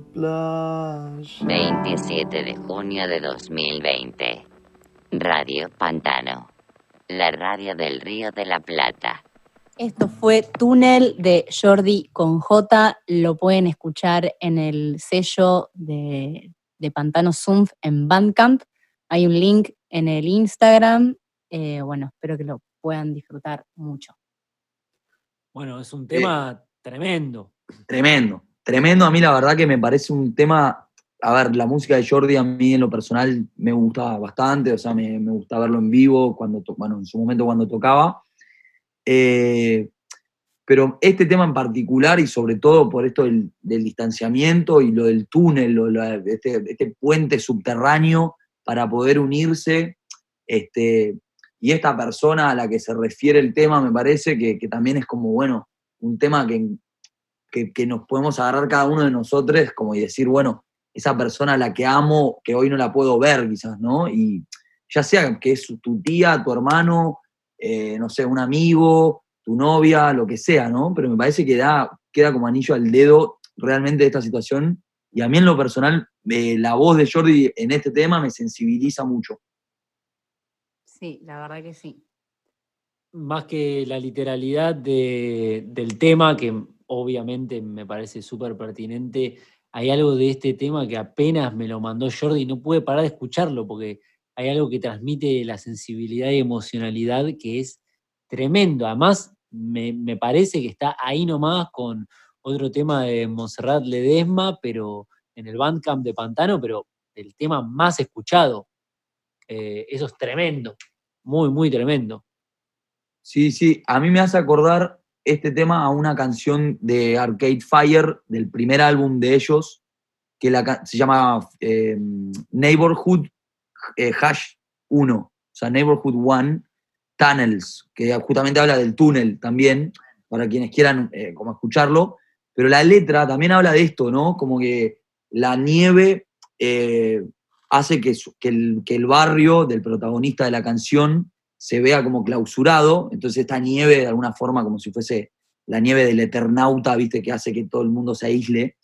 playa 27 de junio de 2020. Radio Pantano. La radio del Río de la Plata. Esto fue Túnel de Jordi con J. Lo pueden escuchar en el sello de, de Pantano Zumpf en Bandcamp. Hay un link en el Instagram. Eh, bueno, espero que lo puedan disfrutar mucho. Bueno, es un tema tremendo. Tremendo, tremendo. A mí la verdad que me parece un tema, a ver, la música de Jordi a mí en lo personal me gustaba bastante, o sea, me, me gusta verlo en vivo, cuando bueno, en su momento cuando tocaba. Eh, pero este tema en particular y sobre todo por esto del, distanciamiento y lo del túnel, lo- este, este puente subterráneo para poder unirse, este, y esta persona a la que se refiere el tema me parece que, que también es como, bueno, un tema que, que, que nos podemos agarrar cada uno de nosotros como y decir, bueno, esa persona a la que amo, que hoy no la puedo ver quizás, ¿no? Y ya sea que es tu tía, tu hermano, eh, no sé, un amigo, tu novia, lo que sea, ¿no? Pero me parece que da, queda como anillo al dedo realmente esta situación. Y a mí en lo personal, eh, la voz de Jordi en este tema me sensibiliza mucho. Sí, la verdad que sí. Más que la literalidad de- del tema, que obviamente me parece súper pertinente, hay algo de este tema que apenas me lo mandó Jordi y no pude parar de escucharlo porque hay algo que transmite la sensibilidad y emocionalidad que es tremendo. Además, me, me parece que está ahí nomás con otro tema de Monserrat Ledesma, pero en el Bandcamp de Pantano, pero el tema más escuchado. Eh, eso es tremendo, muy, muy tremendo. Sí, sí, a mí me hace acordar este tema a una canción de Arcade Fire, del primer álbum de ellos, que se llama eh, Neighborhood eh, Hash 1, o sea, Neighborhood 1 Tunnels, que justamente habla del túnel también, para quienes quieran eh, como escucharlo, pero la letra también habla de esto, ¿no? Como que la nieve hace que el barrio del protagonista de la canción se vea como clausurado, entonces esta nieve de alguna forma como si fuese la nieve del Eternauta, viste, que hace que todo el mundo se aísle.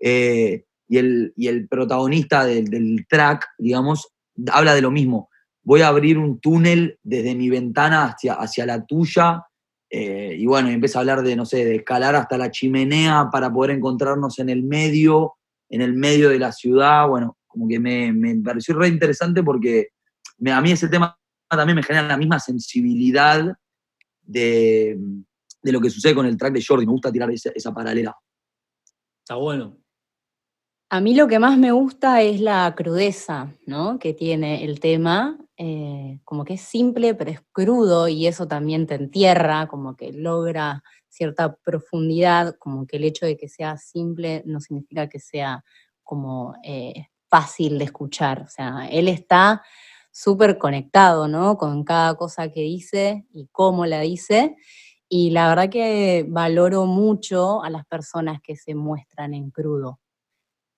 Eh, y, el, y el protagonista del, del track, digamos, habla de lo mismo. Voy a abrir un túnel desde mi ventana hacia, hacia la tuya, eh, y bueno, empieza a hablar de, no sé, de escalar hasta la chimenea para poder encontrarnos en el medio, en el medio de la ciudad. Bueno, como que me, me pareció re interesante porque me- a mí ese tema también me genera la misma sensibilidad de, de lo que sucede con el track de Jordi. Me gusta tirar esa, esa paralela. Está bueno. A mí lo que más me gusta es la crudeza, ¿no? Que tiene el tema, eh, como que es simple pero es crudo y eso también te entierra, como que logra cierta profundidad, como que el hecho de que sea simple no significa que sea como eh, fácil de escuchar. O sea, él está súper conectado, ¿no? Con cada cosa que dice y cómo la dice. Y la verdad que valoro mucho a las personas que se muestran en crudo.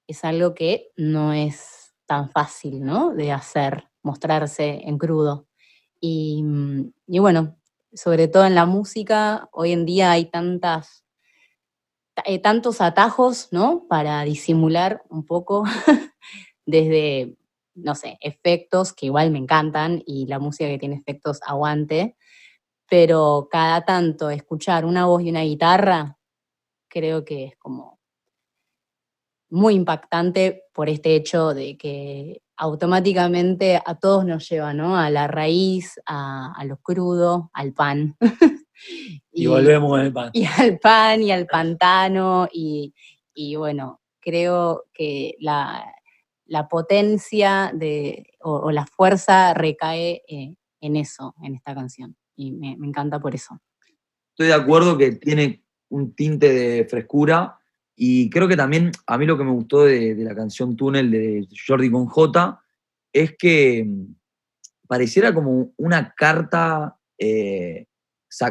Es algo que no es tan fácil, ¿no? De hacer, mostrarse en crudo. Y, mm, y bueno, sobre todo en la música, hoy en día hay tantas, eh, tantos atajos, ¿no? Para disimular un poco, [laughs] desde, no sé, efectos que igual me encantan y la música que tiene efectos aguante, pero cada tanto escuchar una voz y una guitarra, creo que es como muy impactante por este hecho de que automáticamente a todos nos lleva, ¿no? A la raíz, a, lo crudo, al pan. [laughs] y, volvemos con el pan. Y al pan y al pantano. Y, bueno, creo que la, potencia de, o, la fuerza recae eh, en eso, en esta canción. Y me, encanta por eso. Estoy de acuerdo que tiene un tinte de frescura y creo que también a mí lo que me gustó de, la canción Túnel de Jordi con J es que mm, pareciera como una carta, eh,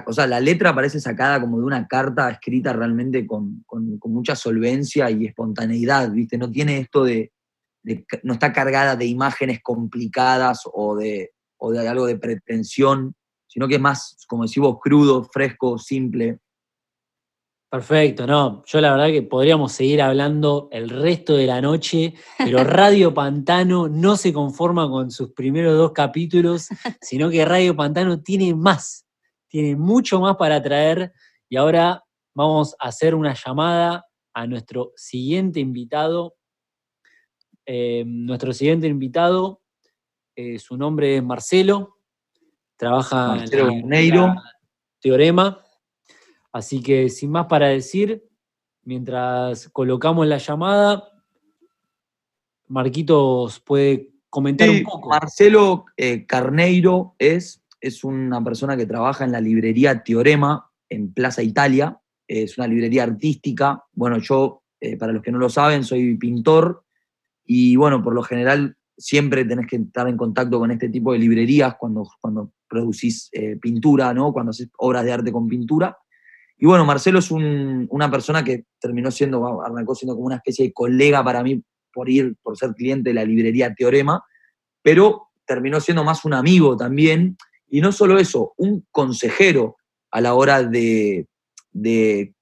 o sea, la letra parece sacada como de una carta escrita realmente con, mucha solvencia y espontaneidad, ¿viste? No tiene esto de, no está cargada de imágenes complicadas o de, o de algo de pretensión, sino que es más, como decimos, crudo, fresco, simple. Perfecto, no, yo la verdad que podríamos seguir hablando el resto de la noche, pero Radio [laughs] Pantano no se conforma con sus primeros dos capítulos, sino que Radio Pantano tiene más, tiene mucho más para traer y ahora vamos a hacer una llamada a nuestro siguiente invitado. Eh, nuestro siguiente invitado, eh, su nombre es Marcelo, trabaja en Teorema Así que sin más para decir, mientras colocamos la llamada, Marquitos puede comentar un poco. Marcelo eh, Carneiro es, es una persona que trabaja en la librería Teorema en Plaza Italia. Es una librería artística. Bueno, yo, eh, para los que no lo saben, soy pintor y bueno, por lo general siempre tenés que estar en contacto con este tipo de librerías cuando, cuando producís eh, pintura, ¿no? Cuando haces obras de arte con pintura. Y bueno, Marcelo es una persona que terminó siendo, arrancó siendo como una especie de colega para mí por ir, por ser cliente de la librería Teorema, pero terminó siendo más un amigo también. Y no solo eso, un consejero a la hora de, de,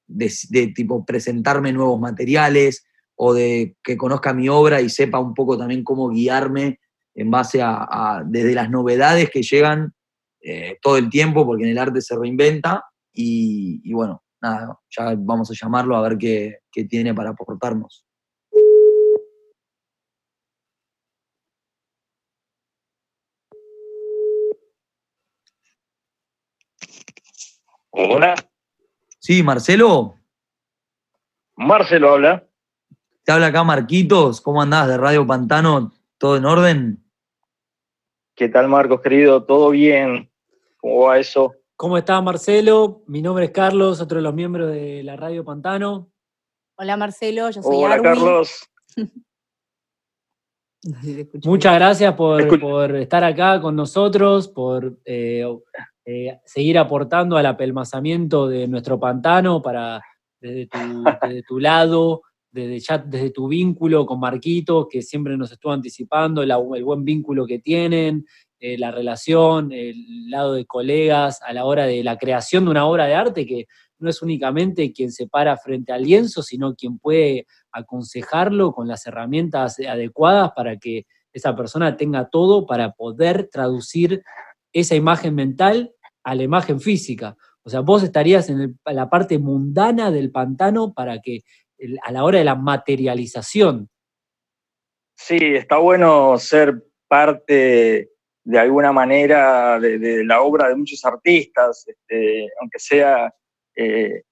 tipo presentarme nuevos materiales o de que conozca mi obra y sepa un poco también cómo guiarme en base a, desde las novedades que llegan eh, todo el tiempo, porque en el arte se reinventa, y, bueno, nada, ya vamos a llamarlo a ver qué, tiene para aportarnos. Hola. Sí, Marcelo. Marcelo habla. Te habla acá Marquitos, ¿cómo andás de Radio Pantano? ¿Todo en orden? ¿Qué tal Marcos, querido? ¿Todo bien? ¿Cómo va eso? ¿Cómo está Marcelo? Mi nombre es Carlos, otro de los miembros de la Radio Pantano. Hola Marcelo, yo soy Hola Carlos. [laughs] Muchas gracias por, estar acá con nosotros, por eh, eh, seguir aportando al apelmazamiento de nuestro pantano para desde tu, tu lado, desde, ya, desde tu vínculo con Marquito, que siempre nos estuvo anticipando, el buen vínculo que tienen, eh, la relación, el lado de colegas a la hora de la creación de una obra de arte que no es únicamente quien se para frente al lienzo, sino quien puede aconsejarlo con las herramientas adecuadas para que esa persona tenga todo para poder traducir esa imagen mental a la imagen física. O sea, vos estarías en la parte mundana del pantano para que a la hora de la materialización. Sí, está bueno ser parte de alguna manera de, la obra de muchos artistas, este, aunque sea eh,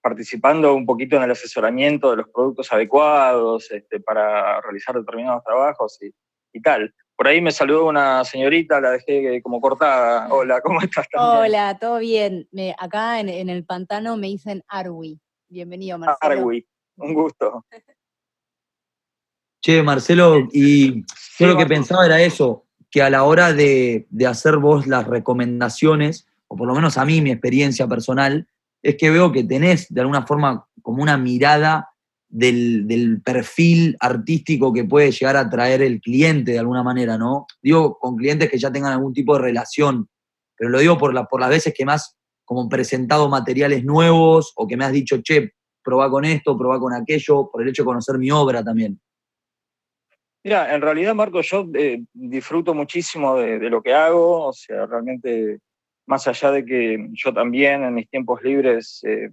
participando un poquito en el asesoramiento de los productos adecuados este, para realizar determinados trabajos y, tal. Por ahí me saludó una señorita, la dejé como cortada. Hola, ¿cómo estás? Hola, todo bien. acá en, el pantano me dicen Arwi. Bienvenido, Marcelo. Arwi, un gusto. Che, Marcelo, y yo lo que pensaba era eso, que a la hora de, de hacer vos las recomendaciones, o por lo menos a mí mi experiencia personal, es que veo que tenés de alguna forma como una mirada del, del, perfil artístico que puede llegar a traer el cliente de alguna manera, ¿no? Digo, con clientes que ya tengan algún tipo de relación, pero lo digo por, la, por las veces que has como presentado materiales nuevos o que me has dicho, che, probá con esto, probá con aquello, por el hecho de conocer mi obra también. Mira, en realidad, Marco, yo eh, disfruto muchísimo de, lo que hago, o sea, realmente, más allá de que yo también en mis tiempos libres eh,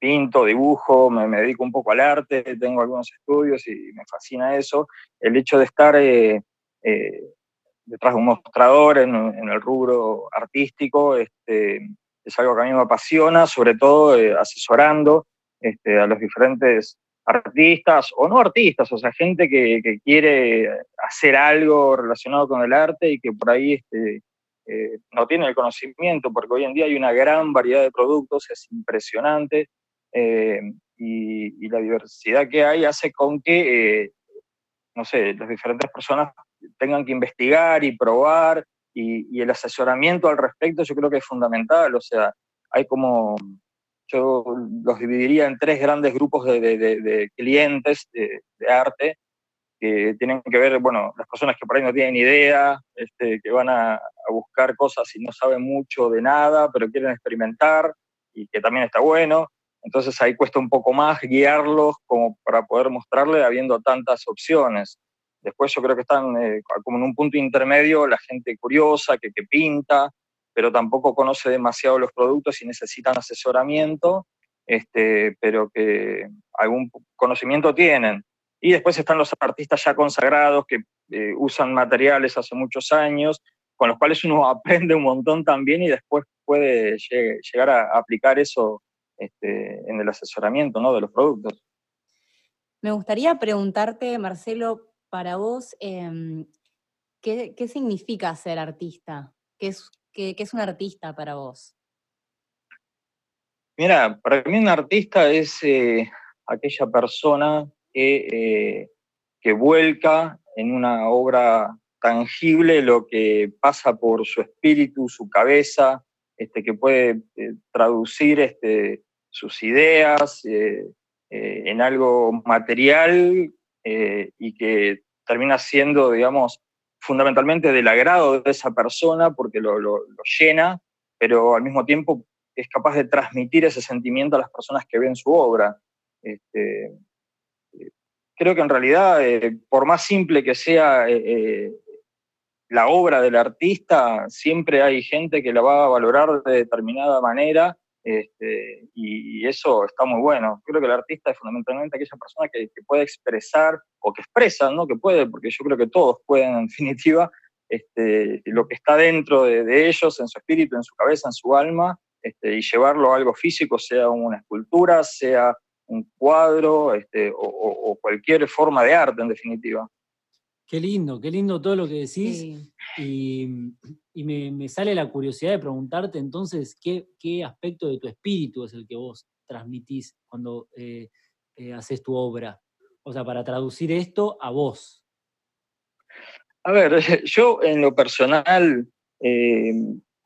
pinto, dibujo, me, dedico un poco al arte, tengo algunos estudios y me fascina eso. El hecho de estar eh, detrás de un mostrador en, en, el rubro artístico este, es algo que a mí me apasiona, sobre todo eh, asesorando este, a los diferentes artistas o no artistas, o sea, gente que, quiere hacer algo relacionado con el arte y que por ahí este, eh, no tiene el conocimiento, porque hoy en día hay una gran variedad de productos, es impresionante, eh, y, la diversidad que hay hace con que, no sé, las diferentes personas tengan que investigar y probar, y, y, el asesoramiento al respecto yo creo que es fundamental, o sea, hay como, yo los dividiría en tres grandes grupos de, de, de, de clientes de, arte, que tienen que ver, bueno, las personas que por ahí no tienen idea, este, que van a, a buscar cosas y no saben mucho de nada, pero quieren experimentar, y que también está bueno entonces ahí cuesta un poco más guiarlos como para poder mostrarle habiendo tantas opciones. Después yo creo que están eh, como en un punto intermedio la gente curiosa, que, que pinta, pero tampoco conoce demasiado los productos y necesitan asesoramiento, este, pero que algún conocimiento tienen. Y después están los artistas ya consagrados que eh, usan materiales hace muchos años, con los cuales uno [laughs] aprende un montón también y después puede llegar a aplicar eso este, en el asesoramiento ¿no? de los productos. Me gustaría preguntarte, Marcelo, para vos, eh, ¿qué, ¿qué, significa ser artista? ¿Qué es, qué, ¿Qué es un artista para vos? Mira, para mí un artista es eh, aquella persona que, eh, que vuelca en una obra tangible lo que pasa por su espíritu, su cabeza, este, que puede eh, traducir este, sus ideas en algo material y que termina siendo, digamos, fundamentalmente del agrado de esa persona porque lo, llena, pero al mismo tiempo es capaz de transmitir ese sentimiento a las personas que ven su obra. Este, creo que en realidad, eh, por más simple que sea eh, la obra del artista, siempre hay gente que la va a valorar de determinada manera este, y, eso está muy bueno. Creo que el artista es fundamentalmente aquella persona que, puede expresar o que expresa, ¿no? Que puede, porque yo creo que todos pueden, en definitiva, este, lo que está dentro de, ellos, en su espíritu, en su cabeza, en su alma, este, y llevarlo a algo físico, sea una escultura, sea un cuadro o, cualquier forma de arte, en definitiva. Qué lindo, qué lindo todo lo que decís. Sí. Y, y me, me, sale la curiosidad de preguntarte entonces qué, qué, aspecto de tu espíritu es el que vos transmitís cuando eh, eh, haces tu obra. O sea, para traducir esto a vos. A ver, [laughs] yo en lo personal eh,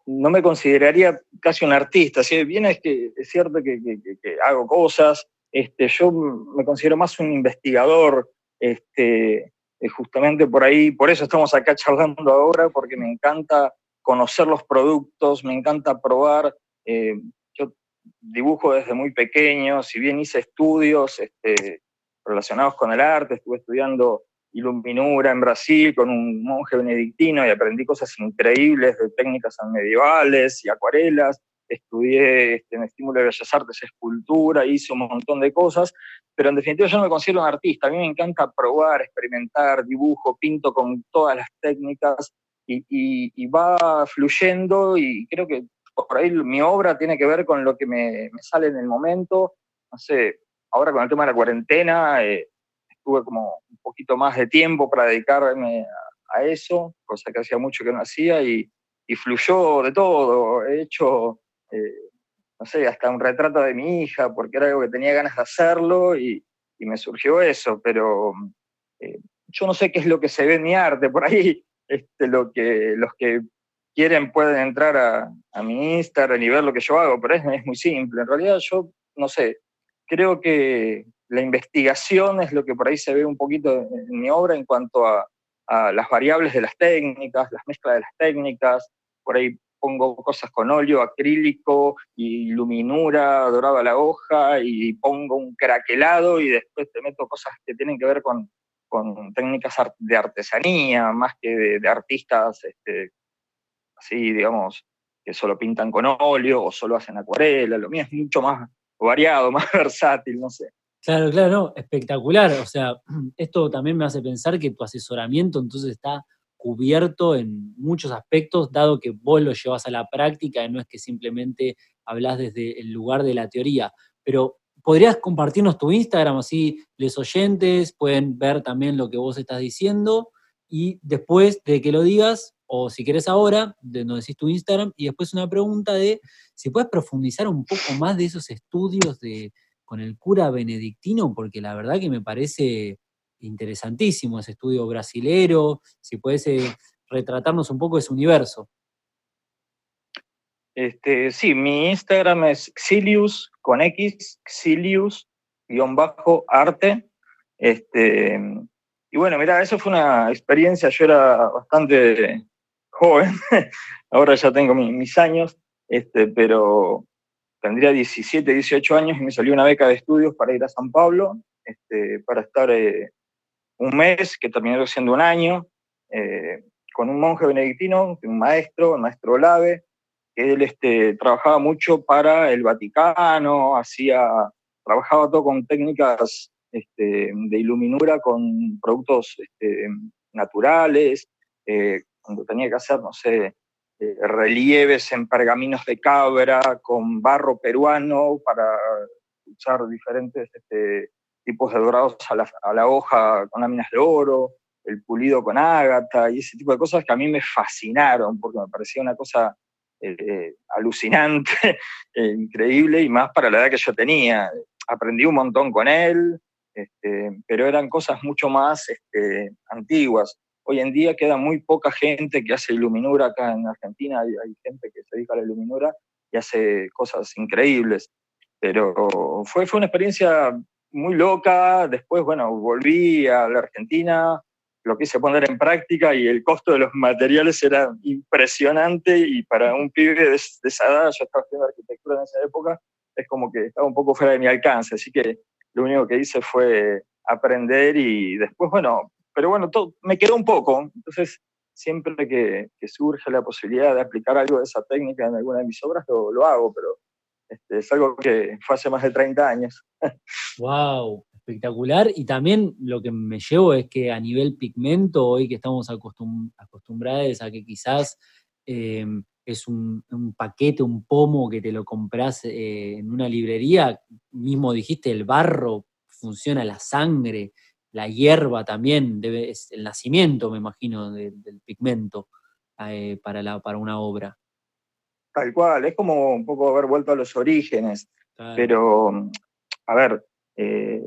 no me consideraría casi un artista. Si bien es que es cierto que, que, que hago cosas, este, yo me considero más un investigador, este, eh, justamente por ahí, por eso estamos acá charlando ahora, porque me encanta conocer los productos, me encanta probar. Eh, yo dibujo desde muy pequeño, si bien hice estudios este, relacionados con el arte, estuve estudiando iluminura en Brasil con un monje benedictino y aprendí cosas increíbles de técnicas medievales y acuarelas estudié este, en Estímulo de Bellas Artes escultura, hice un montón de cosas, pero en definitiva yo no me considero un artista, a mí me encanta probar, experimentar, dibujo, pinto con todas las técnicas y, y, y va fluyendo y creo que por ahí mi obra tiene que ver con lo que me, me sale en el momento, no sé, ahora con el tema de la cuarentena eh, estuve como un poquito más de tiempo para dedicarme a, a eso, cosa que hacía mucho que no hacía y, y fluyó de todo, he hecho eh, no sé, hasta un retrato de mi hija, porque era algo que tenía ganas de hacerlo y, me surgió eso, pero eh, yo no sé qué es lo que se ve en mi arte, por ahí [laughs] este, lo que, los que quieren pueden entrar a, a, mi Instagram y ver lo que yo hago, pero es, es muy simple. En realidad yo, no sé, creo que la investigación es lo que por ahí se ve un poquito en mi obra en cuanto a, a las variables de las técnicas, las mezclas de las técnicas, por ahí pongo cosas con óleo, acrílico y luminura dorada a la hoja y pongo un craquelado y después te meto cosas que tienen que ver con, con técnicas de artesanía, más que de, artistas este, así, digamos, que solo pintan con óleo o solo hacen acuarela. Lo mío es mucho más variado, [laughs] más versátil, no sé. Claro, claro, espectacular. O sea, [clears throat] esto también me hace pensar que tu asesoramiento entonces está cubierto en muchos aspectos, dado que vos lo llevas a la práctica y no es que simplemente hablas desde el lugar de la teoría. Pero podrías compartirnos tu Instagram, así los oyentes pueden ver también lo que vos estás diciendo y después de que lo digas, o si querés ahora, de no decís tu Instagram, y después una pregunta de si puedes profundizar un poco más de esos estudios de, con el cura benedictino, porque la verdad que me parece interesantísimo ese estudio brasilero, si puedes retratarnos un poco ese universo. Este, sí, mi Instagram es Xilius con X, Xilius, guion bajo, arte. Este, y bueno, mira, eso fue una experiencia, yo era bastante joven, [laughs] ahora ya tengo mis, años, este, pero tendría 17, 18 años y me salió una beca de estudios para ir a San Pablo, este, para estar eh, un mes, que terminó siendo un año, eh, con un monje benedictino, un maestro, el maestro Olave, que él este, trabajaba mucho para el Vaticano, hacía, trabajaba todo con técnicas este, de iluminura, con productos este, naturales, eh, cuando tenía que hacer, no sé, eh, relieves en pergaminos de cabra, con barro peruano para usar diferentes este, tipos de dorados a la, hoja con láminas de oro, el pulido con ágata y ese tipo de cosas que a mí me fascinaron porque me parecía una cosa eh, alucinante, [laughs] eh, increíble y más para la edad que yo tenía. Aprendí un montón con él, este, pero eran cosas mucho más este, antiguas. Hoy en día queda muy poca gente que hace iluminura acá en Argentina, hay, hay gente que se dedica a la iluminura y hace cosas increíbles. Pero fue, fue una experiencia muy loca. Después, bueno, volví a la Argentina, lo quise poner en práctica y el costo de los materiales era impresionante y para un pibe de, esa edad, yo estaba haciendo arquitectura en esa época, es como que estaba un poco fuera de mi alcance, así que lo único que hice fue aprender y después, bueno, pero bueno, todo, me quedó un poco, entonces siempre que, que, surge la posibilidad de aplicar algo de esa técnica en alguna de mis obras, lo, lo hago, pero este, es algo que fue hace más de 30 años. ¡Wow! Espectacular. Y también lo que me llevo es que a nivel pigmento, hoy que estamos acostumbrados a que quizás eh, es un, paquete, un pomo que te lo compras eh, en una librería, mismo dijiste, el barro funciona, la sangre, la hierba también, debe, es el nacimiento, me imagino, del pigmento eh, para, la, para una obra. Tal cual, es como un poco haber vuelto a los orígenes. Pero, a ver, eh,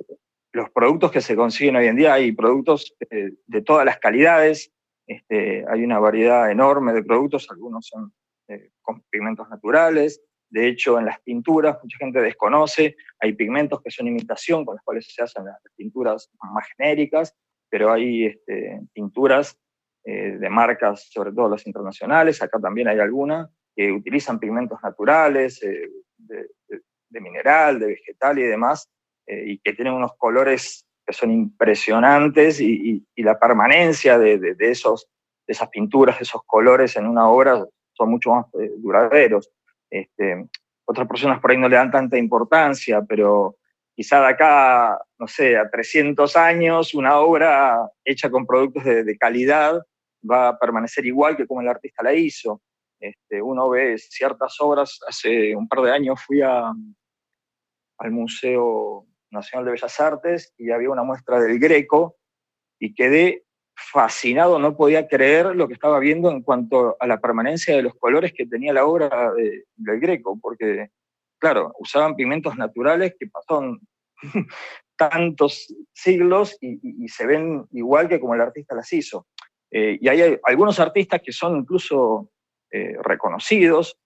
los productos que se consiguen hoy en día, hay productos eh, de todas las calidades, este, hay una variedad enorme de productos, algunos son eh, con pigmentos naturales, de hecho en las pinturas mucha gente desconoce, hay pigmentos que son imitación, con los cuales se hacen las pinturas más genéricas, pero hay este, pinturas de marcas, sobre todo las internacionales, acá también hay algunas, que utilizan pigmentos naturales, eh, de, mineral, de vegetal y demás, eh, y que tienen unos colores que son impresionantes y, la permanencia de, esos, de esas pinturas, de esos colores en una obra son mucho más eh, duraderos. Este, otras personas por ahí no le dan tanta importancia, pero quizá de acá, no sé, a 300 años, una obra hecha con productos de, de calidad va a permanecer igual que como el artista la hizo. Este, uno ve ciertas obras, hace un par de años fui a, al Museo Nacional de Bellas Artes y había una muestra del Greco y quedé fascinado, no podía creer lo que estaba viendo en cuanto a la permanencia de los colores que tenía la obra del Greco, porque, claro, usaban pigmentos naturales que pasaron [laughs] tantos siglos y, y, se ven igual que como el artista las hizo. Eh, y hay algunos artistas que son incluso eh, reconocidos,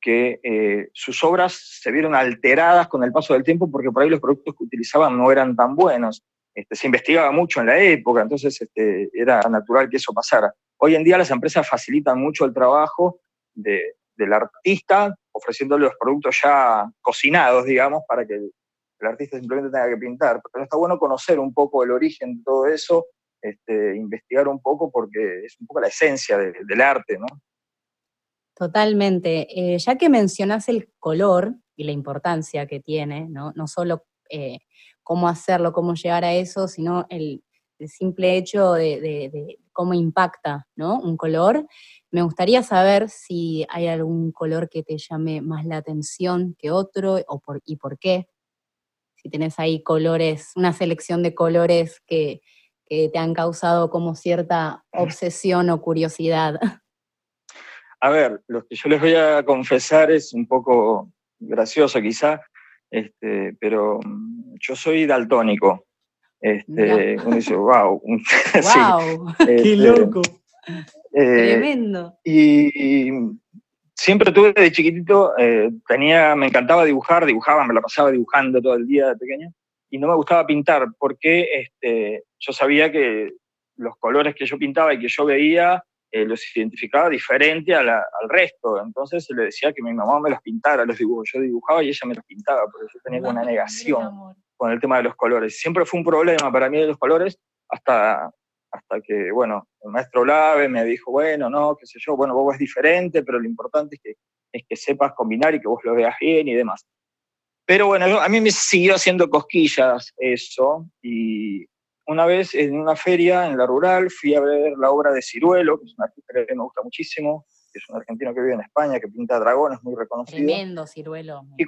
que eh, sus obras se vieron alteradas con el paso del tiempo porque por ahí los productos que utilizaban no eran tan buenos. Este, se investigaba mucho en la época, entonces este, era natural que eso pasara. Hoy en día las empresas facilitan mucho el trabajo del artista, ofreciéndole los productos ya cocinados, digamos, para que el, artista simplemente tenga que pintar. Pero está bueno conocer un poco el origen de todo eso, este, investigar un poco, porque es un poco la esencia del arte, ¿no? Totalmente. Eh, ya que mencionas el color y la importancia que tiene, no, solo eh, cómo hacerlo, cómo llegar a eso, sino el, simple hecho de, cómo impacta ¿no? un color, me gustaría saber si hay algún color que te llame más la atención que otro o por, y por qué. Si tenés ahí colores, una selección de colores que, que te han causado como cierta obsesión o curiosidad. [laughs] A ver, lo que yo les voy a confesar es un poco gracioso quizá, este, pero mm, yo soy daltónico. Este, uno dice, wow. wow. [laughs] ¡Qué este, loco! Eh, Tremendo. Y, siempre tuve de chiquitito, eh, tenía, me encantaba dibujar, dibujaba, me la pasaba dibujando todo el día de pequeño, y no me gustaba pintar porque este, yo sabía que los colores que yo pintaba y que yo veía eh, los identificaba diferente al resto. Entonces le decía que mi mamá me los pintara los dibujos. Yo dibujaba y ella me los pintaba, porque yo tenía una negación con el tema de los colores. Siempre fue un problema para mí de los colores hasta, hasta que, bueno, el maestro Lave me dijo, bueno, no, qué sé yo, bueno, vos es diferente, pero lo importante es que, es que sepas combinar y que vos lo veas bien y demás. Pero bueno, a mí me siguió haciendo cosquillas eso y una vez en una feria en la rural fui a ver la obra de Ciruelo, que es un artista que me gusta muchísimo, que es un argentino que vive en España, que pinta dragones, muy reconocido. Tremendo Ciruelo. Y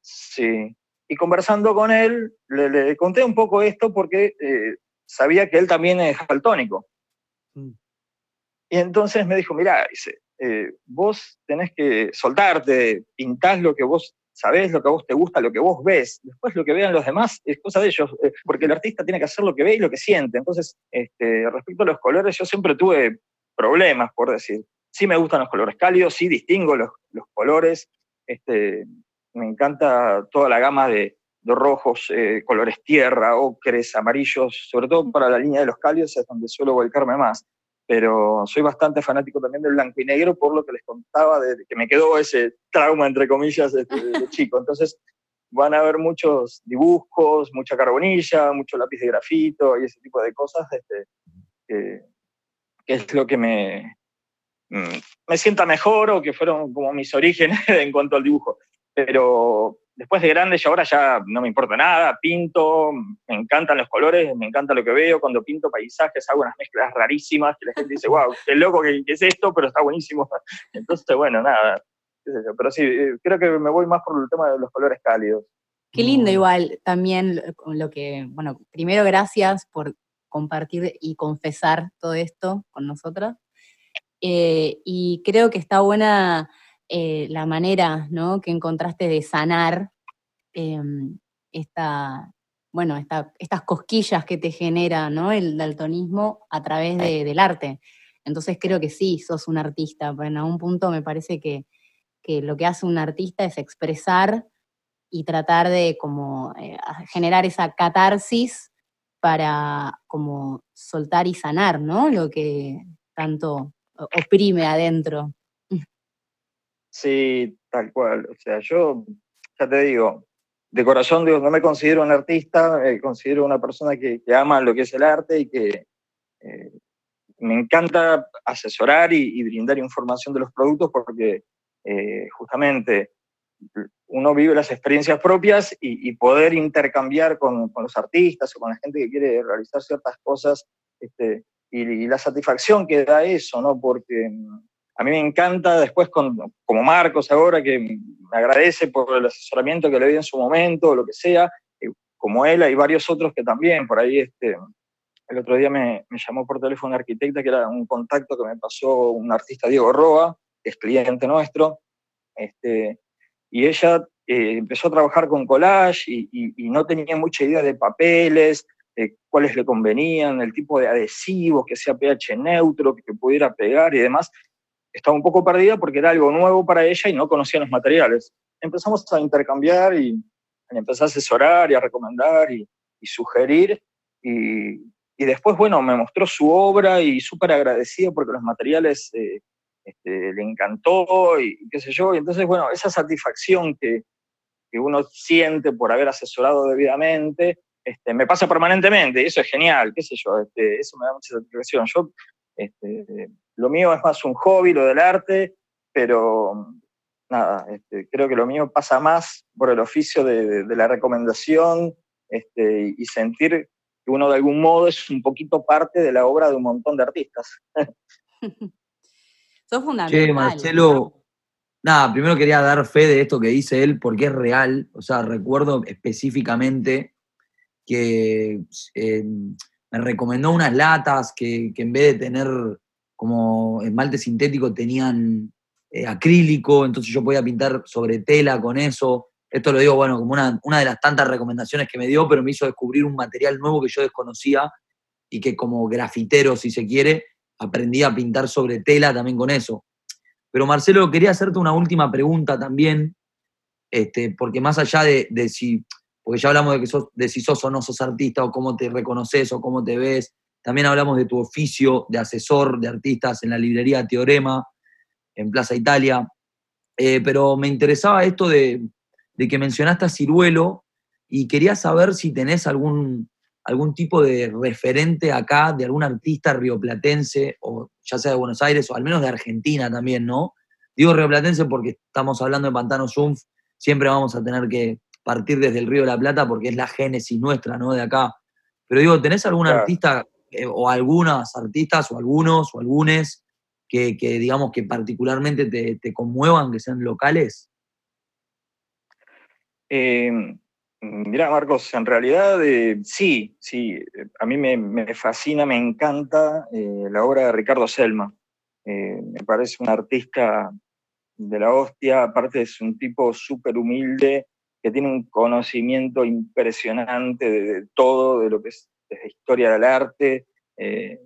sí. Y conversando con él, le, conté un poco esto porque eh, sabía que él también es daltónico. Mm. Y entonces me dijo, mira, dice, eh, vos tenés que soltarte, pintás lo que vos sabés lo que a vos te gusta, lo que vos ves. Después lo que vean los demás es cosa de ellos, eh, porque el artista tiene que hacer lo que ve y lo que siente. Entonces, este, respecto a los colores, yo siempre tuve problemas, por decir. Sí me gustan los colores cálidos, sí distingo los, los colores. Este, me encanta toda la gama de, de rojos, eh, colores tierra, ocres, amarillos, sobre todo para la línea de los cálidos es donde suelo volcarme más pero soy bastante fanático también del blanco y negro por lo que les contaba, de que me quedó ese trauma, entre comillas, de, chico. Entonces van a haber muchos dibujos, mucha carbonilla, mucho lápiz de grafito y ese tipo de cosas, este, que, es lo que me, mm, me sienta mejor o que fueron como mis orígenes [laughs] en cuanto al dibujo. Pero después de grande, y ahora ya no me importa nada, pinto, me encantan los colores, me encanta lo que veo, cuando pinto paisajes hago unas mezclas rarísimas que la gente dice, wow, qué loco que, es esto, pero está buenísimo. [laughs] Entonces, bueno, nada, pero sí, eh, creo que me voy más por el tema de los colores cálidos. Qué lindo igual también lo que, bueno, primero gracias por compartir y confesar todo esto con nosotros. Eh, y creo que está buena eh, la manera ¿no? que encontraste de sanar em, esta, bueno, estas cosquillas que te genera ¿no? el daltonismo a través del arte. Entonces creo que sí, sos un artista, pero en algún punto me parece que, lo que hace un artista es expresar y tratar de como eh, generar esa catarsis para como soltar y sanar, ¿no? Lo que tanto oprime adentro. Sí, tal cual. O sea, yo, ya te digo, de corazón digo, no me considero un artista, me considero una persona que, ama lo que es el arte y que eh, me encanta asesorar y, brindar información de los productos porque eh, justamente uno vive las experiencias propias y, poder intercambiar con, los artistas o con la gente que quiere realizar ciertas cosas este, y, y, la satisfacción que da eso, ¿no? Porque a mí me encanta después, con, como Marcos ahora, que me agradece por el asesoramiento que le di en su momento, o lo que sea, como él, hay varios otros que también, por ahí, este, el otro día me, me llamó por teléfono una arquitecta que era un contacto que me pasó un artista, Diego Roa, es cliente nuestro, este, y ella eh, empezó a trabajar con collage y, y, no tenía mucha idea de papeles, eh, cuáles le convenían, el tipo de adhesivos, que sea pH neutro, que, pudiera pegar y demás. Estaba un poco perdida porque era algo nuevo para ella y no conocía los materiales. Empezamos a intercambiar y empezar a asesorar y a recomendar y, sugerir. Y, después, bueno, me mostró su obra y súper agradecido porque los materiales eh, este, le encantó y, qué sé yo. Y entonces, bueno, esa satisfacción que, que uno siente por haber asesorado debidamente, este, me pasa permanentemente, y eso es genial, qué sé yo, este, eso me da mucha satisfacción. Yo, este, lo mío es más un hobby, lo del arte, pero nada, este, creo que lo mío pasa más por el oficio de, la recomendación este, y sentir que uno de algún modo es un poquito parte de la obra de un montón de artistas. [laughs] Sos fundamental. Marcelo, nada, primero quería dar fe de esto que dice él porque es real, o sea, recuerdo específicamente que eh, me recomendó unas latas que, en vez de tener como esmalte sintético tenían eh, acrílico, entonces yo podía pintar sobre tela con eso. Esto lo digo, bueno, como una, una de las tantas recomendaciones que me dio, pero me hizo descubrir un material nuevo que yo desconocía y que como grafitero, si se quiere, aprendí a pintar sobre tela también con eso. Pero Marcelo, quería hacerte una última pregunta también, este, porque más allá de, de si porque ya hablamos de, que sos, de si sos o no sos artista, o cómo te reconoces, o cómo te ves. También hablamos de tu oficio de asesor de artistas en la librería Teorema, en Plaza Italia. Eh, pero me interesaba esto de, que mencionaste a Ciruelo y quería saber si tenés algún, algún tipo de referente acá de algún artista rioplatense, o ya sea de Buenos Aires, o al menos de Argentina también, ¿no? Digo rioplatense porque estamos hablando de Pantano Zumf, siempre vamos a tener que, partir desde el Río de la Plata porque es la génesis nuestra, ¿no? De acá. Pero digo, ¿tenés algún artista eh, o algunas artistas o algunos o algunes que, digamos que particularmente te, conmuevan, que sean locales? Eh, mira, Marcos, en realidad eh, sí, sí. A mí me, fascina, me encanta la obra de Ricardo Selma. me parece un artista de la hostia, aparte es un tipo súper humilde, que tiene un conocimiento impresionante de, todo, de lo que es la historia del arte, eh,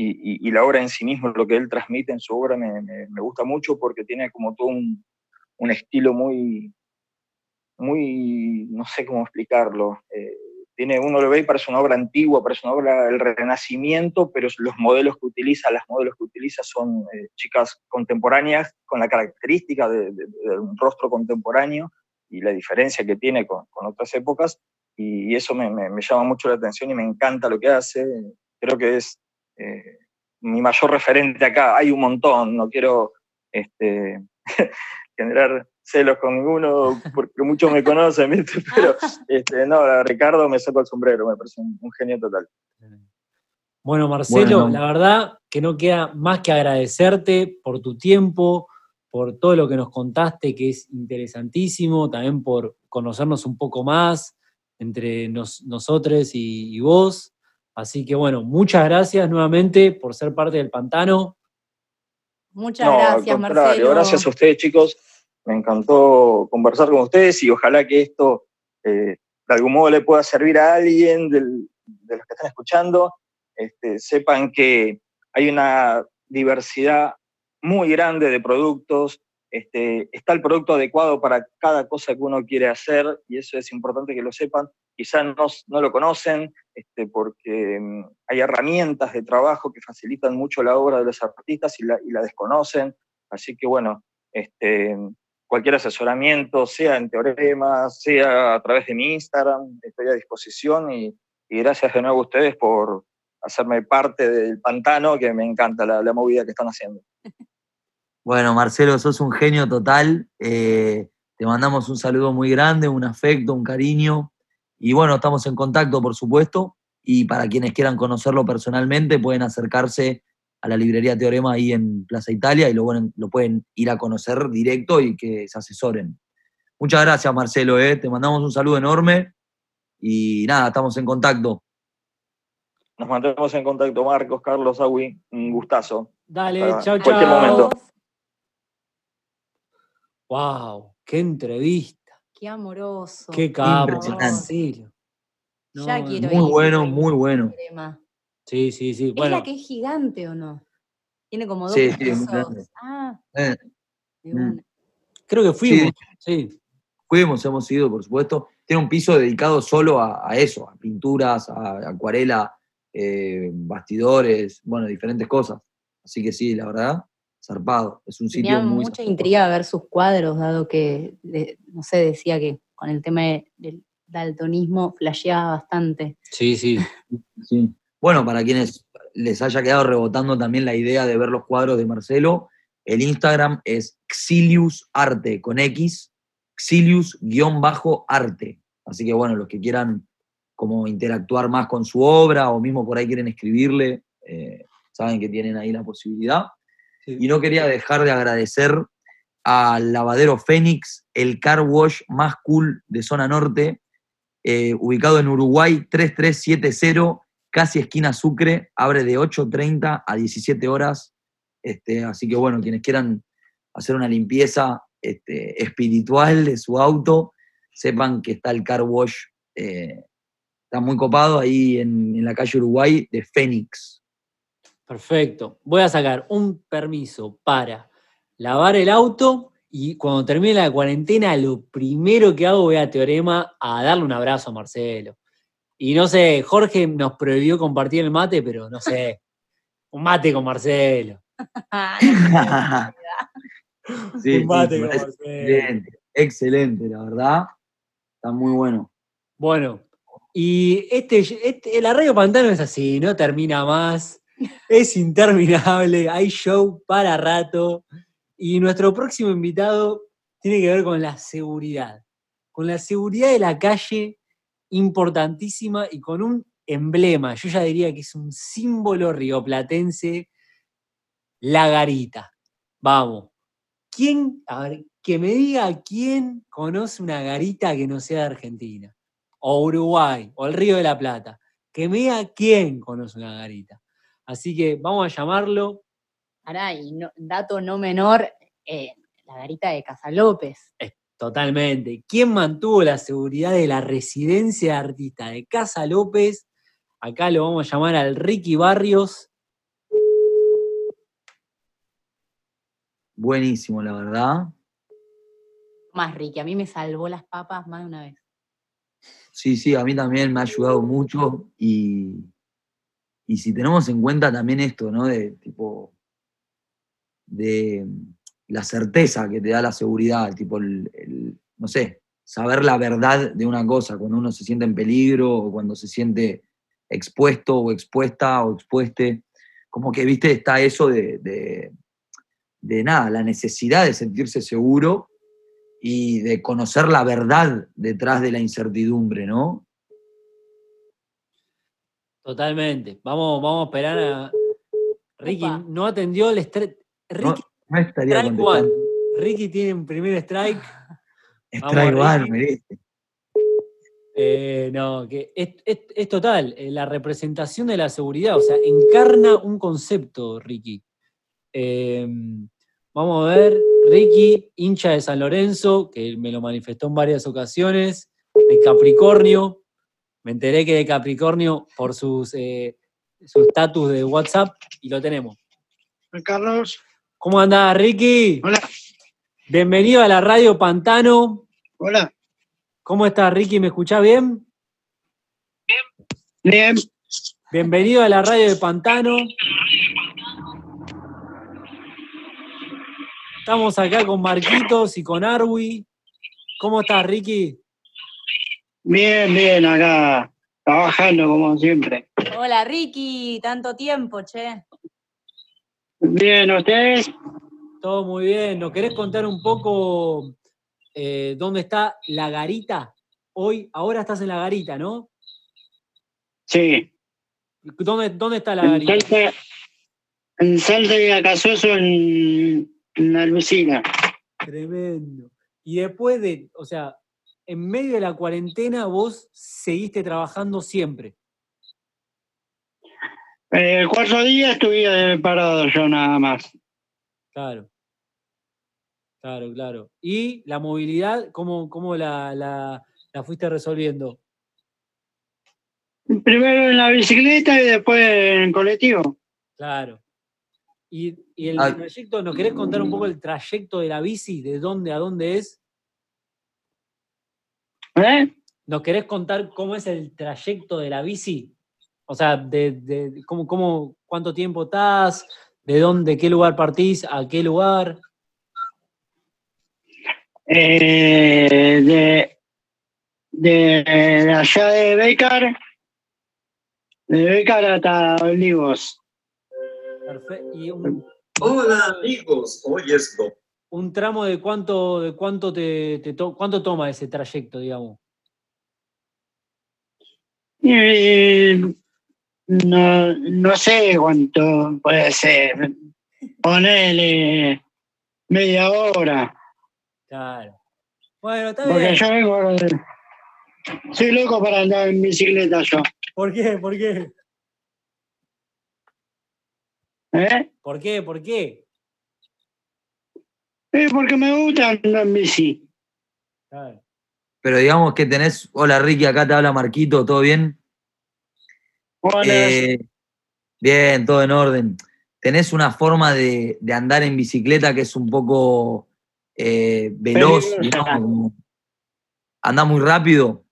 y, la obra en sí mismo, lo que él transmite en su obra me, gusta mucho porque tiene como todo un, estilo muy, muy, no sé cómo explicarlo. Eh, tiene, uno lo ve y parece una obra antigua, parece una obra del Renacimiento, pero los modelos que utiliza, las modelos que utiliza son eh, chicas contemporáneas con la característica de, un rostro contemporáneo y la diferencia que tiene con, otras épocas, y, eso me, llama mucho la atención y me encanta lo que hace. Creo que es eh, mi mayor referente acá. Hay un montón, no quiero este, [laughs] generar celos con ninguno porque muchos me conocen, [laughs] pero este, no, Ricardo me saco el sombrero, me parece un, genio total. Bueno, Marcelo, la verdad que no queda más que agradecerte por tu tiempo, por todo lo que nos contaste, que es interesantísimo, también por conocernos un poco más entre nosotros y, vos. Así que bueno, muchas gracias nuevamente por ser parte del pantano. Muchas gracias, Marcelo. Gracias a ustedes, chicos. Me encantó conversar con ustedes y ojalá que esto eh, de algún modo le pueda servir a alguien de los que están escuchando. Este, sepan que hay una diversidad muy grande de productos, este, está el producto adecuado para cada cosa que uno quiere hacer y eso es importante que lo sepan. Quizás no, no lo conocen este, porque mm, hay herramientas de trabajo que facilitan mucho la obra de los artistas y la, y la desconocen. Así que bueno, este, cualquier asesoramiento, sea en Teorema, sea a través de mi Instagram, estoy a disposición y, y gracias de nuevo a ustedes por hacerme parte del pantano, que me encanta la, la movida que están haciendo. [laughs] Bueno, Marcelo, sos un genio total. Eh, te mandamos un saludo muy grande, un afecto, un cariño. Y bueno, estamos en contacto, por supuesto. Y para quienes quieran conocerlo personalmente, pueden acercarse a la librería Teorema ahí en Plaza Italia y lo, lo pueden ir a conocer directo y que se asesoren. Muchas gracias, Marcelo. Eh. Te mandamos un saludo enorme. Y nada, estamos en contacto. Nos mantenemos en contacto, Marcos, Carlos, Agui. Un gustazo. Dale, chao, chao. ¡Wow! ¡Qué entrevista! ¡Qué amoroso! ¡Qué capo! ya No, quiero Muy ir. bueno, muy bueno. Sí, sí, sí. ¿Es Bueno, la que es gigante o no? Tiene como dos Sí, sí, es muy pisos. grande. Ah, Eh, de Mm. una. creo que fuimos. Sí. fuimos, hemos ido, por supuesto. Tiene un piso dedicado solo a, a eso, a pinturas, a acuarela, eh, bastidores, bueno, diferentes cosas. Así que sí, la verdad, zarpado. Es un sitio Tenía muy mucha zarpado. intriga ver sus cuadros, dado que, de- no sé, decía que con el tema de- del daltonismo flasheaba bastante. Sí, sí. [laughs] Sí. Bueno, para quienes les haya quedado rebotando también la idea de ver los cuadros de Marcelo, el Instagram es Xilius Arte con X, Xilius-arte. Así que bueno, los que quieran como interactuar más con su obra o mismo por ahí quieren escribirle, eh, saben que tienen ahí la posibilidad. Y no quería dejar de agradecer al Lavadero Fénix, el car wash más cool de zona norte, eh, ubicado en Uruguay 3370, casi esquina Sucre, abre de 8.30 a 17 horas. Este, así que bueno, quienes quieran hacer una limpieza este, espiritual de su auto, sepan que está el car wash, eh, está muy copado ahí en, en la calle Uruguay de Fénix. Perfecto. Voy a sacar un permiso para lavar el auto y cuando termine la cuarentena, lo primero que hago voy a Teorema a darle un abrazo a Marcelo. Y no sé, Jorge nos prohibió compartir el mate, pero no sé, [laughs] un mate con Marcelo. [laughs] Sí, un mate sí, con Marcelo. excelente, excelente, la verdad. Está muy bueno. Bueno, y este, este- la Radio Pantano es así, no termina más, es interminable, hay show para rato. Y nuestro próximo invitado tiene que ver con la seguridad, con la seguridad de la calle, importantísima, y con un emblema, yo ya diría que es un símbolo rioplatense, la garita. Vamos. ¿Quién, a ver, que me diga quién conoce una garita que no sea de Argentina? o Uruguay, o el Río de la Plata. Que me diga quién conoce una garita. Así que vamos a llamarlo. Pará, y no- dato no menor, eh, la garita de Casa López. Totalmente. ¿Quién mantuvo la seguridad de la residencia de artista de Casa López? Acá lo vamos a llamar al Ricky Barrios. Buenísimo, la verdad. Más Ricky, a mí me salvó las papas más de una vez. Sí, sí, a mí también me ha ayudado mucho y, y si tenemos en cuenta también esto, ¿no? De tipo, de la certeza que te da la seguridad, tipo, el, no sé, saber la verdad de una cosa, cuando uno se siente en peligro o cuando se siente expuesto o expuesta o expueste, como que, viste, está eso de, de nada, la necesidad de sentirse seguro y de conocer la verdad detrás de la incertidumbre, ¿no? Totalmente. Vamos, vamos a esperar a. Ricky Opa. no atendió el strike. No, Ricky, no estaría strike one. Ricky tiene un primer strike. Vamos, Strike one, me dice. Eh, no, que es, es- es total, eh, la representación de la seguridad, o sea, encarna un concepto, Ricky. Eh, vamos a ver, Ricky, hincha de San Lorenzo, que me lo manifestó en varias ocasiones, de Capricornio. Me enteré que de Capricornio por sus eh, su estatus de WhatsApp y lo tenemos. Carlos, ¿Cómo andás, Ricky? hola, Bienvenido a la radio Pantano. hola, ¿Cómo estás, Ricky? ¿Me escuchás bien? bien, Bienvenido a la radio de Pantano. Estamos acá con Marquitos y con Arwi. ¿Cómo estás, Ricky? Bien, bien, acá, trabajando como siempre. Hola Ricky, tanto tiempo, che. Bien, ¿ustedes? Todo muy bien. ¿Nos querés contar un poco eh, dónde está la garita? Hoy, ahora estás en la garita, ¿no? Sí, ¿Dónde, dónde está la en garita? Salta, en Salta y Acasoso en, en la Lucina. Tremendo. Y después de, o sea, en medio de la cuarentena vos seguiste trabajando siempre. Eh, El cuarto día estuve parado yo nada más. Claro. Claro, claro. ¿Y la movilidad, cómo, cómo la, la- la fuiste resolviendo? Primero en la bicicleta y después en colectivo. Claro. ¿Y, y el Ah. trayecto, nos querés contar un poco el trayecto de la bici? ¿De dónde a dónde es? ¿Eh? ¿Nos querés contar cómo es el trayecto de la bici? O sea, de, de- cómo, cómo, cuánto tiempo estás, de dónde, qué lugar partís, a qué lugar. Eh, de, de, de allá de Becar, de Becar hasta Olivos. Perfecto. Y un, Hola amigos, hoy es do- un tramo de cuánto, de cuánto te, te to- cuánto toma ese trayecto, digamos. Y no, no sé cuánto puede ser. Ponele media hora. Claro. Bueno, está Porque bien. yo vengo. Soy loco para andar en bicicleta yo. ¿Por qué? ¿Por qué? ¿Eh? ¿Por qué? ¿Por qué? Eh, porque me gusta andar en bici. Pero digamos que tenés, hola Ricky, acá te habla Marquito, ¿todo bien? Hola. Eh, bien, todo en orden. ¿Tenés una forma de, de andar en bicicleta que es un poco eh, veloz, digamos, como- ¿Andás muy rápido?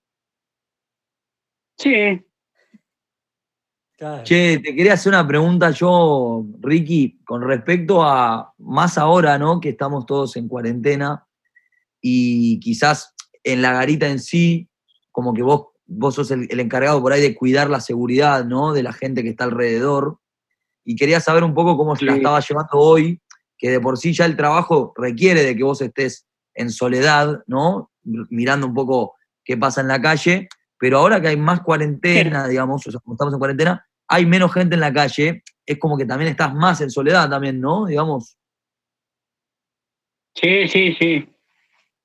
Sí. Claro. Che, te quería hacer una pregunta yo, Ricky, con respecto a más ahora, ¿no? Que estamos todos en cuarentena y quizás en la garita en sí, como que vos, vos sos el, el encargado por ahí de cuidar la seguridad, ¿no? De la gente que está alrededor. Y quería saber un poco cómo se la estaba llevando hoy, que de por sí ya el trabajo requiere de que vos estés en soledad, ¿no? Mirando un poco qué pasa en la calle, pero ahora que hay más cuarentena, digamos, o sea, como estamos en cuarentena, hay menos gente en la calle, es como que también estás más en soledad también, ¿no? Digamos. Sí, sí, sí.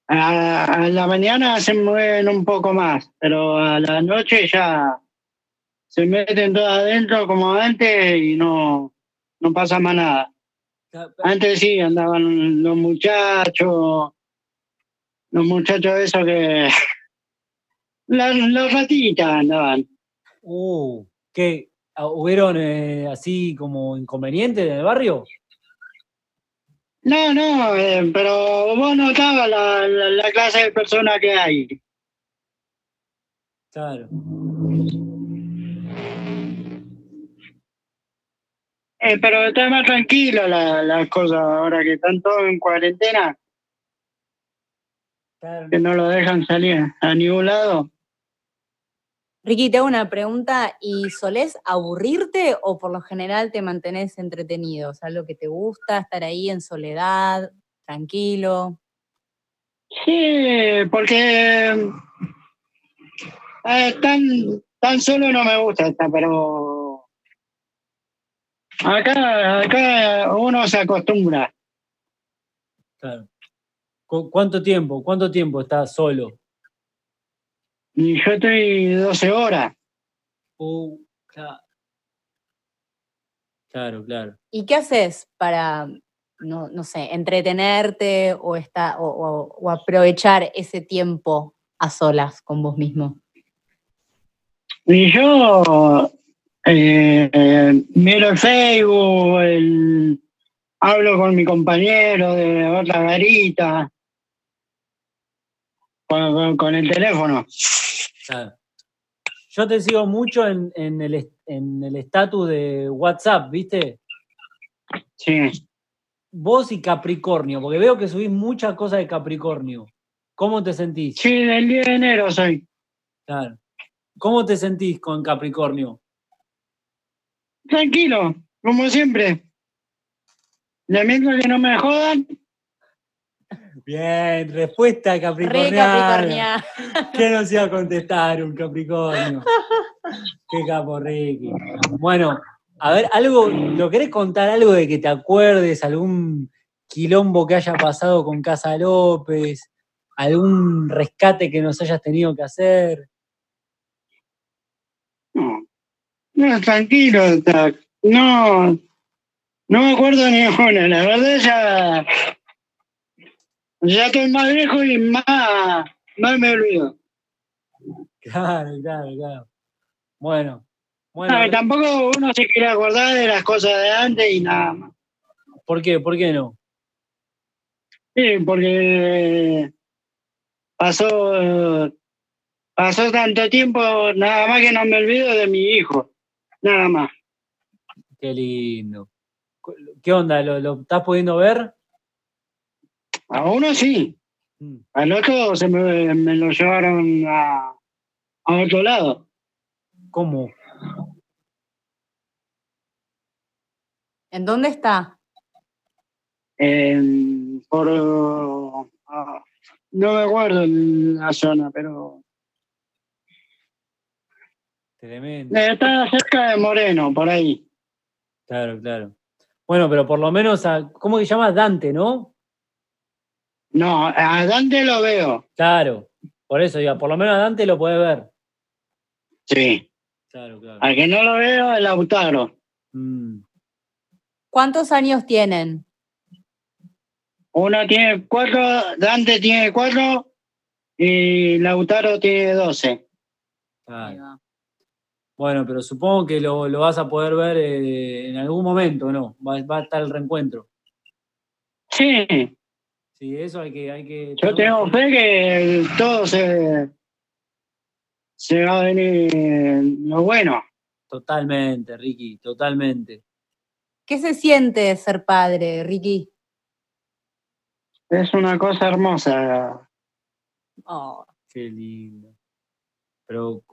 A, la mañana se mueven un poco más, pero a la noche ya se meten todas adentro como antes y no, no pasa más nada. Antes sí andaban los muchachos, los muchachos esos que... Las, las ratitas andaban. Uh, ¿qué? Ah, ¿Hubieron eh, así como inconvenientes en el barrio? No, no, eh, pero vos notabas la, la, la clase de personas que hay. Claro. Eh, pero está más tranquilo la- las cosas ahora que están todos en cuarentena, claro. que no lo dejan salir a ningún lado. Ricky, te hago una pregunta. ¿Y solés aburrirte o por lo general te mantenés entretenido? O sea, lo que te gusta, estar ahí en soledad, tranquilo. Sí, porque eh, tan, tan solo no me gusta esta, pero acá, acá uno se acostumbra. claro. ¿Cu- ¿Cuánto tiempo? ¿Cuánto tiempo estás solo? Y yo estoy 12 horas. Uh, claro. Claro, claro. ¿Y qué haces para, no, no sé, entretenerte o, esta- o, o- o aprovechar ese tiempo a solas con vos mismo? Y yo eh, eh, miro el Facebook, el- hablo con mi compañero de otra garita, con, con- con el teléfono. Claro. Yo te sigo mucho en, en el est- en el estatus de WhatsApp, ¿viste? Sí. Vos y Capricornio, porque veo que subís muchas cosas de Capricornio. ¿Cómo te sentís? Sí, del 10 de enero soy. Claro. ¿Cómo te sentís con Capricornio? Tranquilo, como siempre. De mientras que no me jodan, Bien, respuesta Re capricorniana. [laughs] Capricornia. ¿Qué nos iba a contestar un Capricornio? Qué capo, Ricky. Bueno, a ver, algo, ¿lo querés contar algo de que te acuerdes? ¿Algún quilombo que haya pasado con Casa López? ¿Algún rescate que nos hayas tenido que hacer? no, no tranquilo. No, no me acuerdo ni [laughs] una. La verdad ya, ya estoy más viejo y más, más me olvido. Claro, claro, claro. Bueno, bueno. No, tampoco uno se quiere acordar de las cosas de antes y nada más. ¿Por qué? ¿Por qué no? Sí, porque pasó, pasó tanto tiempo, nada más que no me olvido de mi hijo, nada más. Qué lindo. ¿Qué onda? ¿Lo, lo estás pudiendo ver? A uno sí, Mm. al otro se me, me lo llevaron a, a otro lado. ¿Cómo? ¿En dónde está? En- por, ah, no me acuerdo en la zona, pero Tremendo. está cerca de Moreno, por ahí. Claro, claro. Bueno, pero por lo menos, a- ¿cómo que se llama? Dante, ¿no? No, a Dante lo veo, Claro. Por eso, digo, por lo menos a Dante lo puede ver. sí. Claro, claro. Al que no lo veo, el Lautaro. Mm. ¿Cuántos años tienen? Uno tiene cuatro, Dante tiene cuatro y Lautaro tiene doce. Claro. Bueno, pero supongo que lo, lo vas a poder ver eh, en algún momento, ¿no? Va, va a estar el reencuentro. Sí, Sí, eso hay que... Hay que yo tengo fe que todo se, se va a venir lo bueno. Totalmente, Ricky, totalmente. ¿Qué se siente ser padre, Ricky? Es una cosa hermosa. Oh, Qué lindo. Pero,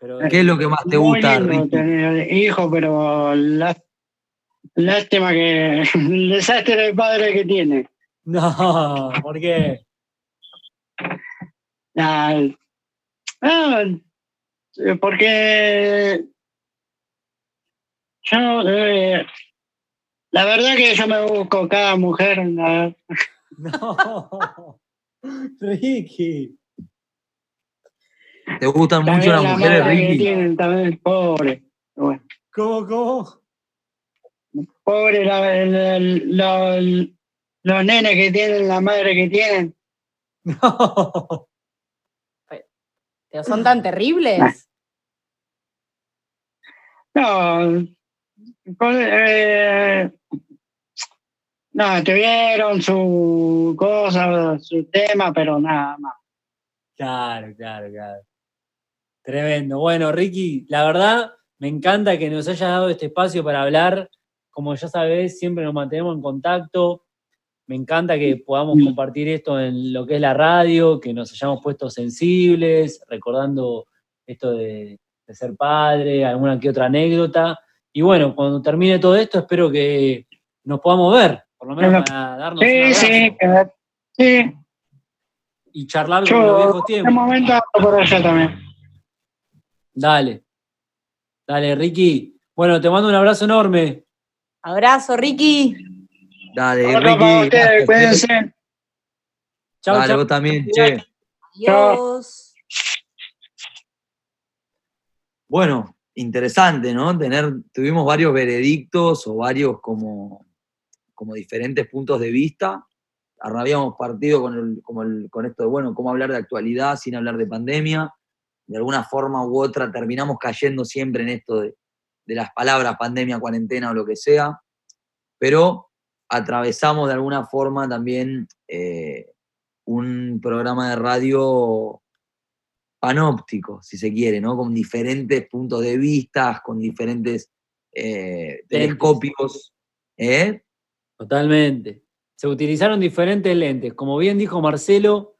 pero ¿Qué es lo que más te Muy gusta, lindo Ricky? tener hijo, pero lá- lástima que [laughs] el desastre de padre que tiene. No, [laughs] ¿por qué? Ah, ah, eh, porque yo, eh, la verdad que yo me busco cada mujer. la- [laughs] No. Ricky. ¿Te gustan mucho también las la mujeres, Ricky? tienen también, pobre. Bueno, ¿Cómo, cómo? pobre la- el- el- los, nenes que tienen, la madre que tienen. No. [laughs] ¿Pero son tan terribles? No, con- eh, no, tuvieron su cosa, su tema, pero nada más. Claro, claro, claro. Tremendo. Bueno, Ricky, la verdad me encanta que nos hayas dado este espacio para hablar. Como ya sabes, siempre nos mantenemos en contacto. Me encanta que podamos compartir esto en lo que es la radio, que nos hayamos puesto sensibles, recordando esto de, de ser padre, alguna que otra anécdota. Y bueno, cuando termine todo esto, espero que nos podamos ver, por lo menos Bueno, para darnos un Sí, abrazo sí, que- sí. y charlar con los viejos en tiempos. un momento por allá también. Dale. Dale, Ricky. Bueno, te mando un abrazo enorme. Abrazo, Ricky. Dale, Otro Ricky. para ustedes, gracias, cuídense. Chao, Dale, chao. vos también, che. Adiós. Bueno, interesante, ¿no? Tener, tuvimos varios veredictos o varios como, como diferentes puntos de vista. Ahora Habíamos partido con, el- como el- con esto de, bueno, cómo hablar de actualidad sin hablar de pandemia. De alguna forma u otra terminamos cayendo siempre en esto de, de las palabras pandemia, cuarentena o lo que sea. Pero atravesamos de alguna forma también eh, un programa de radio panóptico, si se quiere, ¿no? Con diferentes puntos de vista, con diferentes eh, telescopios. ¿eh? Totalmente. Se utilizaron diferentes lentes. Como bien dijo Marcelo,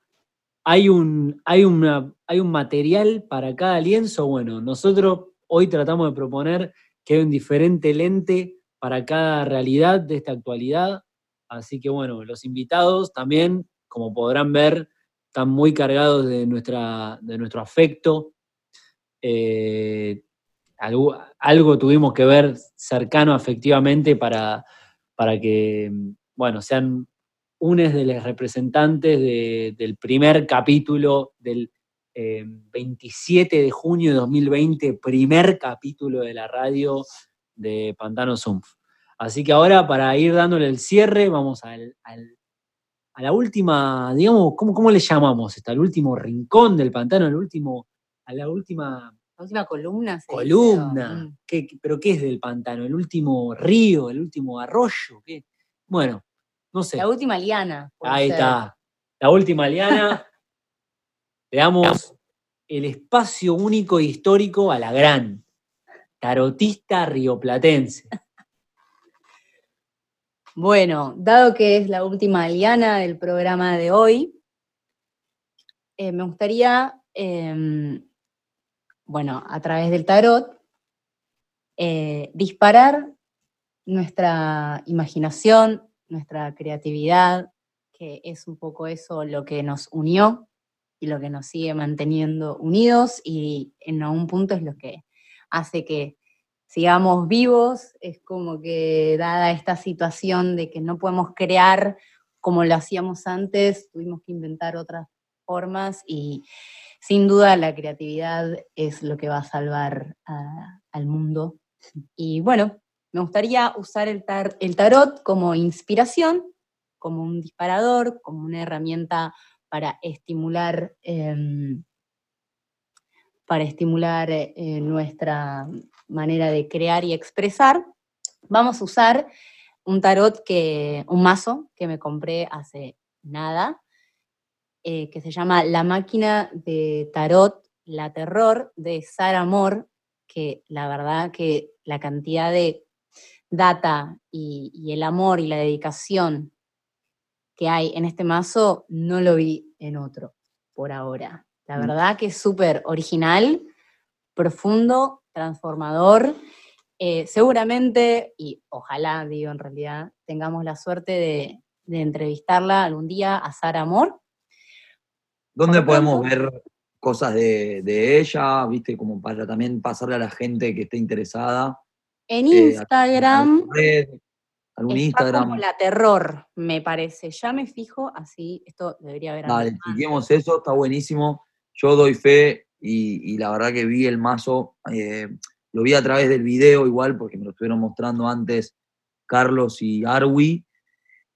hay un, hay, una, hay un material para cada lienzo. Bueno, nosotros hoy tratamos de proponer que hay un diferente lente para cada realidad de esta actualidad. Así que bueno, los invitados también, como podrán ver, están muy cargados de, nuestra, de nuestro afecto. Eh, algo, algo tuvimos que ver cercano afectivamente para, para que, bueno, sean unes de los representantes de- del primer capítulo del eh, 27 de junio de 2020, primer capítulo de la radio de Pantano Sumpf. Así que ahora, para ir dándole el cierre, vamos al, al- a la última, digamos, ¿cómo, ¿cómo le llamamos? Está el último rincón del pantano, el último, a la última La última columna. columna. mm. ¿Qué- qué- ¿Pero qué es del pantano? ¿El último río? ¿El último arroyo? ¿Qué? Bueno, no sé. La última liana. Ahí ser. está. La última liana. [laughs] Le damos el espacio único e histórico a la gran tarotista rioplatense. [laughs] Bueno, dado que es la última liana del programa de hoy, eh, me gustaría, em, bueno, a través del tarot, eh, disparar nuestra imaginación, nuestra creatividad, que es un poco eso lo que nos unió y lo que nos sigue manteniendo unidos y en algún punto es lo que hace que sigamos vivos, es como que dada esta situación de que no podemos crear como lo hacíamos antes, tuvimos que inventar otras formas y sin duda la creatividad es lo que va a salvar al mundo. Y bueno, me gustaría usar el, tar- el tarot como inspiración, como un disparador, como una herramienta para estimular, em, para estimular eh, eh, nuestra manera de crear y expresar. Vamos a usar un tarot que, un mazo que me compré hace nada, eh, que se llama La máquina de tarot, la terror de Sara Moore, que la verdad que la cantidad de data y, y el amor y la dedicación que hay en este mazo no lo vi en otro por ahora. La verdad que es súper original, profundo, transformador. Eh, seguramente, y ojalá, digo en realidad, tengamos la suerte de, de entrevistarla algún día a Sara Moore. ¿Dónde podemos ver cosas de, de ella? ¿Viste? Como para también pasarle a la gente que esté interesada. En Eh, Instagram ¿Algún red, algún está Instagram? como la terror, me parece. Ya me fijo, así, esto debería haber Dale, andado chequemos eso, está buenísimo. Yo doy fe y, y la verdad que vi el mazo, eh, lo vi a través del video igual, porque me lo estuvieron mostrando antes Carlos y Arwi.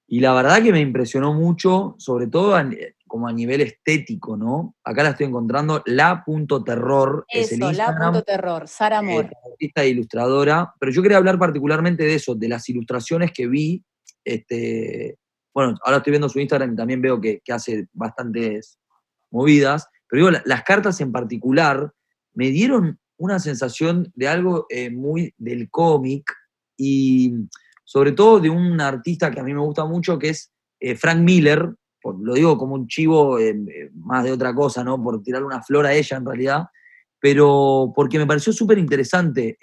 Y la verdad que me impresionó mucho, sobre todo a como a nivel estético, ¿no? Acá la estoy encontrando, la.terror es el Eso, la Instagram. punto terror, Sara eh, Moore. artista e ilustradora, pero yo quería hablar particularmente de eso, de las ilustraciones que vi. Este, bueno, ahora estoy viendo su Instagram y también veo que, que hace bastantes movidas, pero digo, la- las cartas en particular me dieron una sensación de algo eh, muy del cómic y sobre todo de un artista que a mí me gusta mucho, que es eh, Frank Miller, por- lo digo como un chivo eh, más de otra cosa, ¿no? Por tirarle una flor a ella en realidad, pero porque me pareció súper interesante,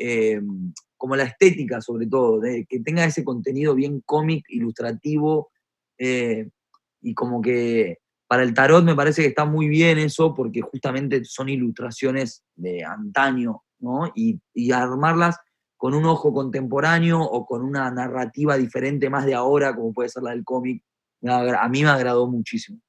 como la estética sobre todo, de que tenga ese contenido bien cómic, ilustrativo, y como que para el tarot me parece que está muy bien eso, porque justamente son ilustraciones de antaño, ¿no? Y, y armarlas con un ojo contemporáneo o con una narrativa diferente más de ahora, como puede ser la del cómic, a mí me agradó muchísimo.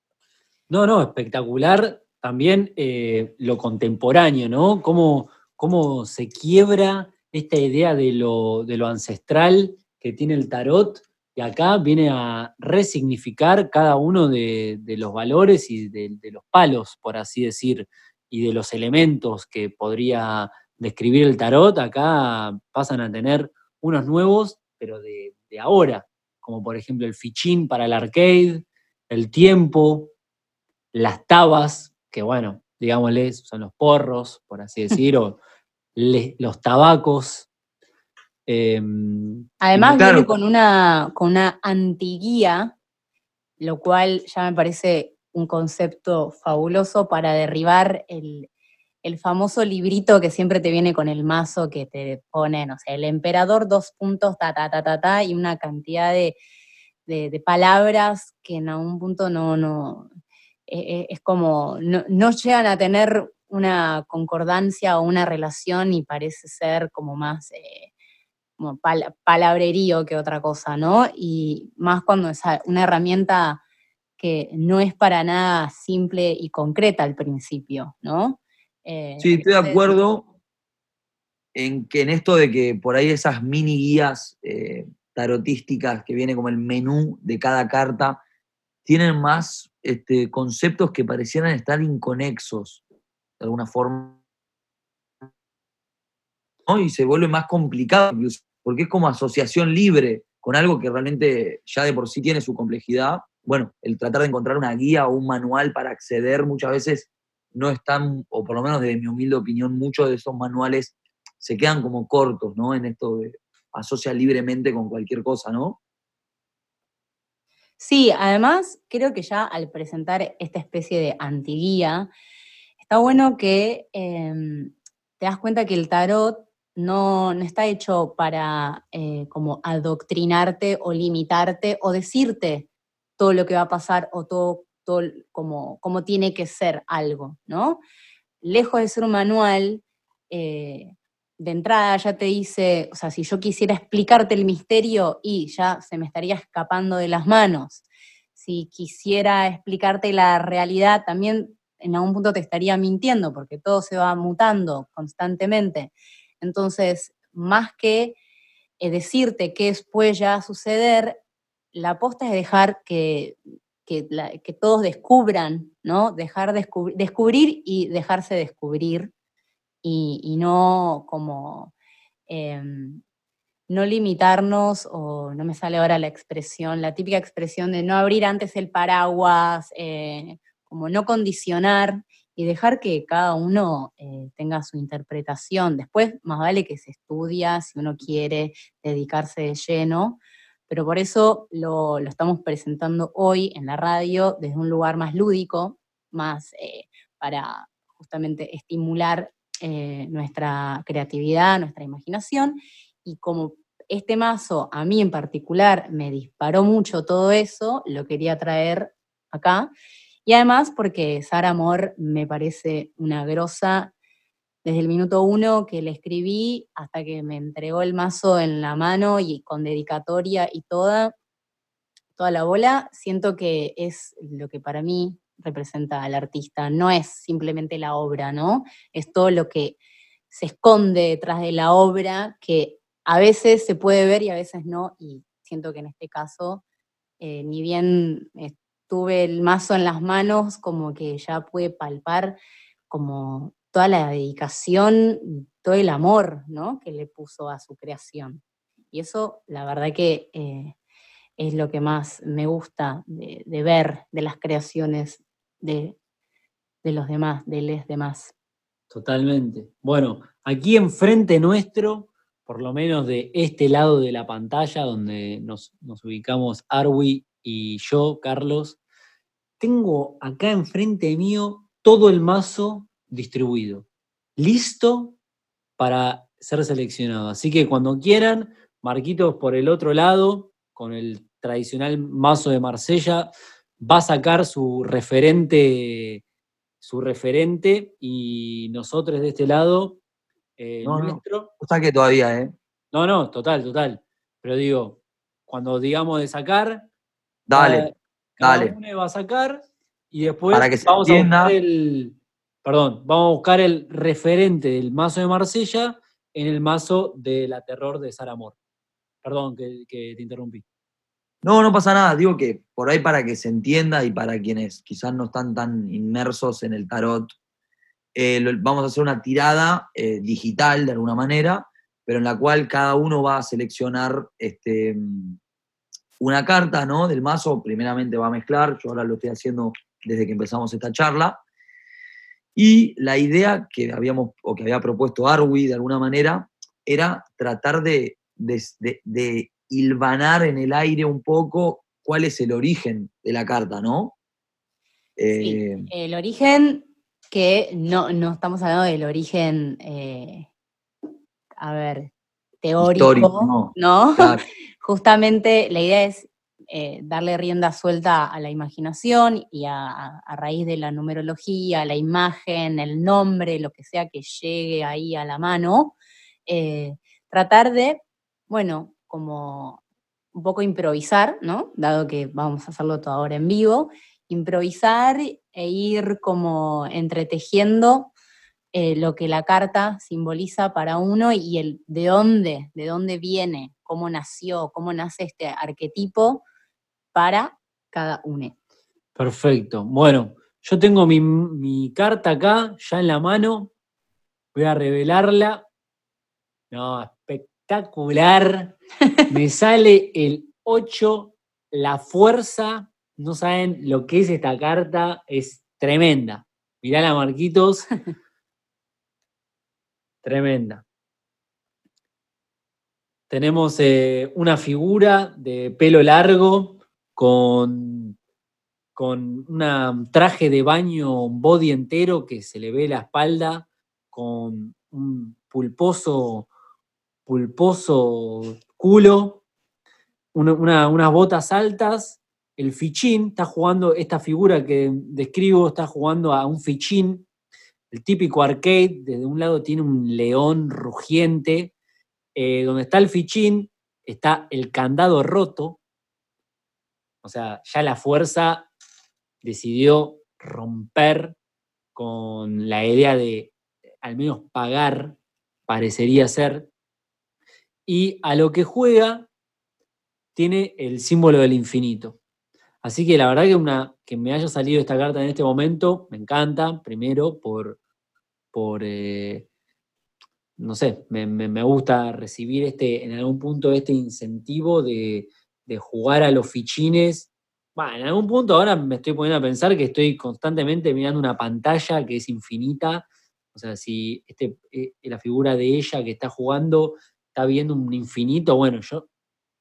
No, no, espectacular también eh, lo contemporáneo, ¿no? Cómo, cómo se quiebra esta idea de lo, de lo ancestral que tiene el tarot y acá viene a resignificar cada uno de, de los valores y de, de los palos, por así decir, y de los elementos que podría describir el tarot. Acá pasan a tener unos nuevos, pero de, de ahora, como por ejemplo el fichín para el arcade, el tiempo, las tabas, que bueno, digámosle, son los porros, por así decir, [laughs] o le- los tabacos. Em, Además claro. viene con una, con una antiguía, lo cual ya me parece un concepto fabuloso para derribar el, el famoso librito que siempre te viene con el mazo que te pone, no sé, el emperador, dos puntos, ta, ta, ta, ta, ta, y una cantidad de, de- de palabras que en algún punto no, no, eh, eh, es como, no, no llegan a tener una concordancia o una relación y parece ser como más eh, como pal- palabrerío que otra cosa, ¿no? Y más cuando es una herramienta que no es para nada simple y concreta al principio, ¿no? Eh, Sí, estoy de acuerdo en que en esto de que por ahí esas mini guías eh, tarotísticas que viene como el menú de cada carta, tienen más este, conceptos que parecieran estar inconexos de alguna forma. Y se vuelve más complicado porque es como asociación libre con algo que realmente ya de por sí tiene su complejidad. Bueno, el tratar de encontrar una guía o un manual para acceder muchas veces no están, o por lo menos desde mi humilde opinión, muchos de esos manuales se quedan como cortos, ¿no? En esto de asociar libremente con cualquier cosa, ¿no? Sí, además creo que ya al presentar esta especie de antiguía, está bueno que em, te das cuenta que el tarot no, está hecho para eh, como adoctrinarte o limitarte o decirte todo lo que va a pasar o todo como, como tiene que ser algo, ¿no? Lejos de ser un manual, eh, de entrada ya te dice, o sea, si yo quisiera explicarte el misterio y ya se me estaría escapando de las manos. Si quisiera explicarte la realidad, también en algún punto te estaría mintiendo, porque todo se va mutando constantemente. Entonces, más que eh, decirte qué puede ya suceder, la aposta es dejar que, que, todos descubran, ¿no? Dejar descubrir y dejarse descubrir y, no como em, no limitarnos, o no me sale ahora la expresión, la típica expresión de no abrir antes el paraguas, eh, como no condicionar y dejar que cada uno eh, tenga su interpretación. Después, más vale que se estudia si uno quiere dedicarse de lleno, pero por eso lo, estamos presentando hoy en la radio desde un lugar más lúdico, más eh, para justamente estimular eh, nuestra creatividad, nuestra imaginación, y como este mazo a mí en particular me disparó mucho todo eso, lo quería traer acá, y además porque Sara Amor me parece una grosa desde el minuto uno que le escribí hasta que me entregó el mazo en la mano y con dedicatoria y toda, toda la bola, siento que es lo que para mí representa al artista, no es simplemente la obra, ¿no? Es todo lo que se esconde detrás de la obra, que a veces se puede ver y a veces no, y siento que en este caso, eh, ni bien tuve el mazo en las manos, como que ya pude palpar como toda la dedicación, todo el amor, ¿no? Que le puso a su creación. Y eso, la verdad que eh, es lo que más me gusta de, de, ver de las creaciones de, los demás, de les demás. Totalmente. Bueno, aquí enfrente nuestro, por lo menos de este lado de la pantalla, donde nos, ubicamos Arwi y yo, Carlos, tengo acá enfrente mío todo el mazo distribuido, listo para ser seleccionado. Así que cuando quieran, Marquitos por el otro lado, con el tradicional mazo de Marsella, va a sacar su referente, su referente y nosotros de este lado, eh, no, nuestro. No, saque todavía, ¿eh? No, no, total, total. Pero digo, cuando digamos de sacar, dale, cada, dale. uno va a sacar y después vamos a buscar el, perdón, vamos a buscar el referente del mazo de Marsella en el mazo de la terror de Saramor. Perdón que te interrumpí. No, no pasa nada. Digo que por ahí para que se entienda y para quienes quizás no están tan inmersos en el tarot, eh, vamos a hacer una tirada eh, digital de alguna manera, pero en la cual cada uno va a seleccionar este, una carta ¿no? del mazo. Primeramente va a mezclar, yo ahora lo estoy haciendo desde que empezamos esta charla. Y la idea que habíamos, o que había propuesto Arwi de alguna manera, era tratar de, de hilvanar en el aire un poco cuál es el origen de la carta, ¿no? Eh, el origen que no, no, estamos hablando del origen, eh, a ver, teórico, ¿no? [laughs] Justamente la idea es eh, darle rienda suelta a la imaginación y a, raíz de la numerología, la imagen, el nombre, lo que sea que llegue ahí a la mano, tratar de, bueno, como un poco improvisar, ¿no? Dado que vamos a hacerlo todo ahora en vivo, improvisar e ir como entretejiendo eh, lo que la carta simboliza para uno y el de dónde, de dónde viene, cómo nació, cómo nace este arquetipo para cada uno. Perfecto. Bueno, yo tengo mi, mi carta acá, ya en la mano. Voy a revelarla No, espectacular. [laughs] Me sale el 8, la fuerza. No saben lo que es esta carta, es tremenda. Mirá la Marquitos. [laughs] tremenda. Tenemos eh, una figura de pelo largo con, con un traje de baño, body entero que se le ve la espalda, con un pulposo, pulposo culo, una- una- unas botas altas. El fichín está jugando, esta figura que describo está jugando a un fichín, el típico arcade, desde un lado tiene un león rugiente, eh, donde está el fichín está el candado roto, o sea, ya la fuerza decidió romper con la idea de al menos pagar, parecería ser, y a lo que juega tiene el símbolo del infinito. Así que la verdad que, una, que me haya salido esta carta en este momento me encanta, primero por, por eh, no sé, me, me- me gusta recibir este, en algún punto este incentivo de, de jugar a los fichines. Bah, en algún punto ahora me estoy poniendo a pensar que estoy constantemente mirando una pantalla que es infinita. O sea, si este, eh, la figura de ella que está jugando está viendo un infinito, bueno, yo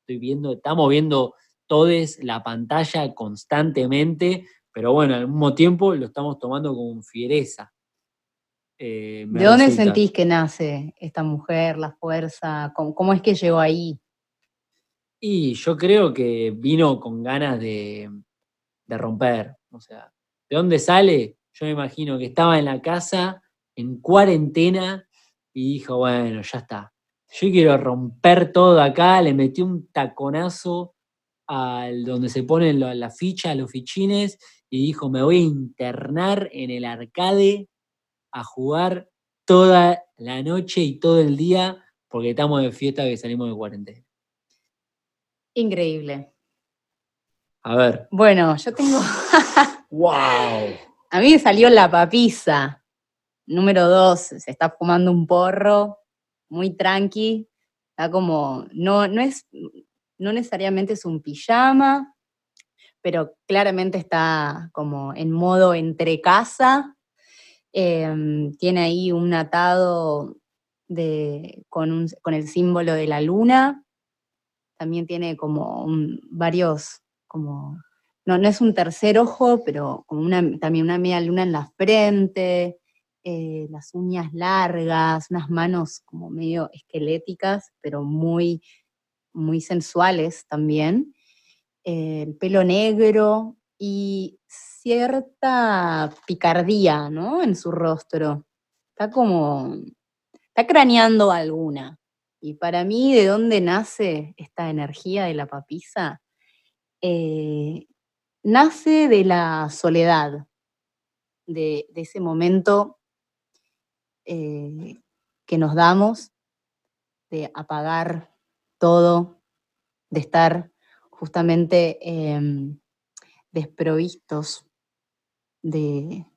estoy viendo, estamos viendo todos la pantalla constantemente, pero bueno, al mismo tiempo lo estamos tomando con fiereza. Eh, ¿De dónde resulta. sentís que nace esta mujer, la fuerza? ¿Cómo, cómo es que llegó ahí? Y yo creo que vino con ganas de, de romper. O sea, ¿de dónde sale? Yo me imagino que estaba en la casa, en cuarentena, y dijo, bueno, ya está. Yo quiero romper todo acá, le metí un taconazo al donde se ponen la, la ficha, los fichines, y dijo, me voy a internar en el arcade a jugar toda la noche y todo el día, porque estamos de fiesta que salimos de cuarentena. Increíble. A ver. Bueno, yo tengo. [laughs] ¡Wow! A mí me salió la papisa. Número dos, se está fumando un porro, muy tranqui. Está como. No, no es. No necesariamente es un pijama, pero claramente está como en modo entre casa. Em, tiene ahí un atado con, el símbolo de la luna. También tiene como varios, como, no, no es un tercer ojo, pero también una media luna en la frente, eh, las uñas largas, unas manos como medio esqueléticas, pero muy, muy sensuales también. eh, el pelo negro y cierta picardía, ¿no? En su rostro. Está como, está craneando alguna. Y para mí, ¿de dónde nace esta energía de la papisa? Eh, nace de la soledad, de, ese momento eh, que nos damos, de apagar todo, de estar justamente em, desprovistos de,